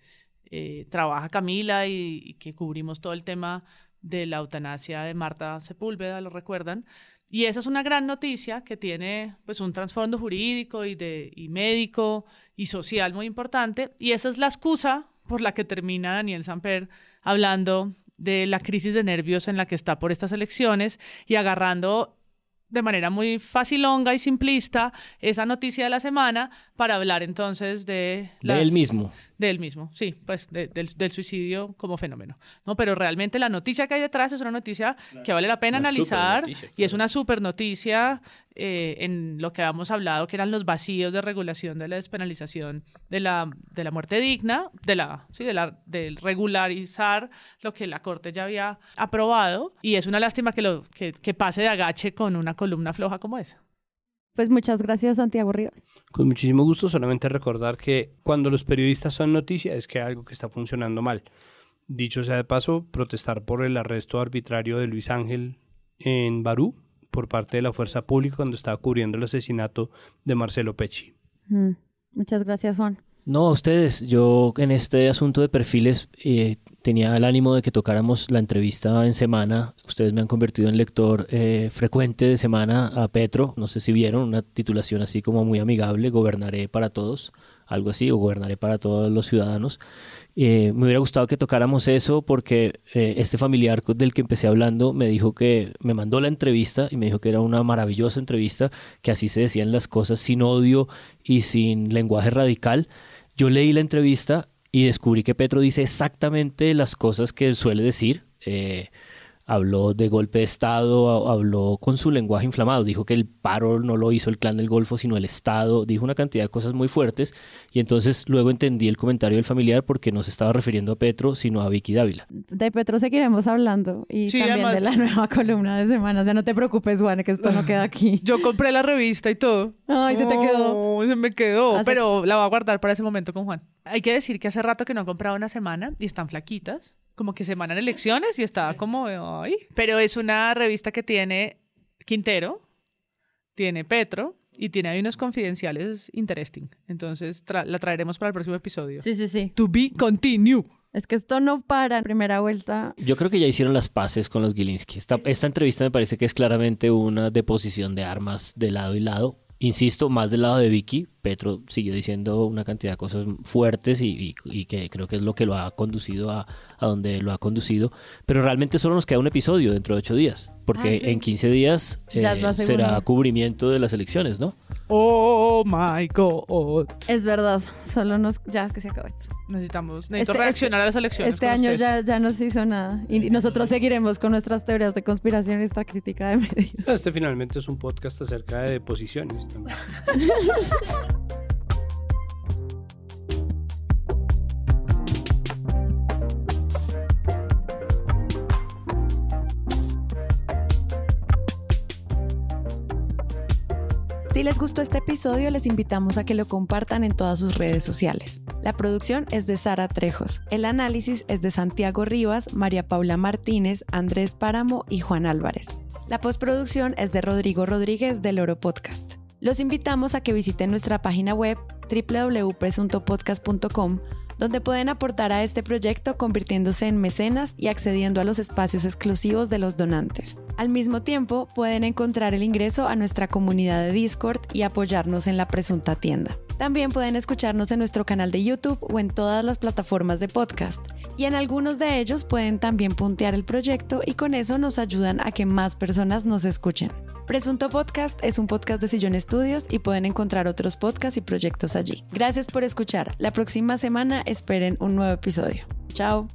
eh, trabaja Camila y, y que cubrimos todo el tema de la eutanasia de Marta Sepúlveda, lo recuerdan, y esa es una gran noticia que tiene pues un trasfondo jurídico y, de, y médico y social muy importante. Y esa es la excusa por la que termina Daniel Samper hablando de la crisis de nervios en la que está por estas elecciones y agarrando de manera muy facilonga y simplista esa noticia de la semana para hablar entonces de... de él mismo. De él mismo, sí, pues del, suicidio como fenómeno. ¿no? Pero realmente la noticia que hay detrás es una noticia que vale la pena analizar y es una super noticia eh, en lo que habíamos hablado, que eran los vacíos de regulación de la despenalización de la, de la muerte digna, de la, sí, de la, del regularizar lo que la Corte ya había aprobado. Y es una lástima que, lo, que, que pase de agache con una columna floja como esa. Pues muchas gracias, Santiago Rivas. Con muchísimo gusto, solamente recordar que cuando los periodistas son noticia es que hay algo que está funcionando mal. Dicho sea de paso, protestar por el arresto arbitrario de Luis Ángel en Barú por parte de la fuerza pública cuando estaba cubriendo el asesinato de Marcelo Pecci. Mm, muchas gracias, Juan. No, ustedes, yo en este asunto de perfiles eh, tenía el ánimo de que tocáramos la entrevista en semana. Ustedes me han convertido en lector eh, frecuente de semana a Petro. No sé si vieron una titulación así como muy amigable, Gobernaré para todos algo así, o gobernaré para todos los ciudadanos. Eh, me hubiera gustado que tocáramos eso porque eh, este familiar del que empecé hablando me dijo que me mandó la entrevista y me dijo que era una maravillosa entrevista, que así se decían las cosas sin odio y sin lenguaje radical. Yo leí la entrevista y descubrí que Petro dice exactamente las cosas que él suele decir. Eh, habló de golpe de Estado, habló con su lenguaje inflamado, dijo que el paro no lo hizo el clan del Golfo, sino el Estado, dijo una cantidad de cosas muy fuertes y entonces luego entendí el comentario del familiar porque no se estaba refiriendo a Petro, sino a Vicky Dávila. De Petro seguiremos hablando y también de la nueva columna de semana, o sea, no te preocupes, Juan, que esto no queda aquí. Yo compré la revista y todo. Ay, se te quedó. se me quedó, pero la voy a guardar para ese momento con Juan. Hay que decir que hace rato que no he comprado una semana y están flaquitas como que semana elecciones y estaba como, ay. Pero es una revista que tiene Quintero, tiene Petro y tiene ahí unos confidenciales interesting. Entonces la traeremos para el próximo episodio. Sí, sí, sí. To be continue. Es que esto no para en primera vuelta. Yo creo que ya hicieron las paces con los Gilinski. Esta, esta entrevista me parece que es claramente una deposición de armas de lado y lado. Insisto, más del lado de Vicky, Petro siguió diciendo una cantidad de cosas fuertes y, que creo que es lo que lo ha conducido a, donde lo ha conducido. Pero realmente solo nos queda un episodio dentro de ocho días, porque ah, en 15 días eh, será cubrimiento de las elecciones, ¿no? Oh my God. Es verdad, solo nos. Ya es que se acabó esto. Necesitamos necesito este, reaccionar a las elecciones. Este año ya, ya no se hizo nada. Y nosotros seguiremos con nuestras teorías de conspiración y esta crítica de medios. Este finalmente es un podcast acerca de posiciones también. Si les gustó este episodio, les invitamos a que lo compartan en todas sus redes sociales. La producción es de Sara Trejos. El análisis es de Santiago Rivas, María Paula Martínez, Andrés Páramo y Juan Álvarez. La postproducción es de Rodrigo Rodríguez del Oro Podcast. Los invitamos a que visiten nuestra página web www.presuntopodcast.com donde pueden aportar a este proyecto convirtiéndose en mecenas y accediendo a los espacios exclusivos de los donantes. Al mismo tiempo, pueden encontrar el ingreso a nuestra comunidad de Discord y apoyarnos en la presunta tienda. También pueden escucharnos en nuestro canal de YouTube o en todas las plataformas de podcast. Y en algunos de ellos pueden también puntear el proyecto y con eso nos ayudan a que más personas nos escuchen. Presunto Podcast es un podcast de Sillón Estudios y pueden encontrar otros podcasts y proyectos allí. Gracias por escuchar. La próxima semana esperen un nuevo episodio. Chao.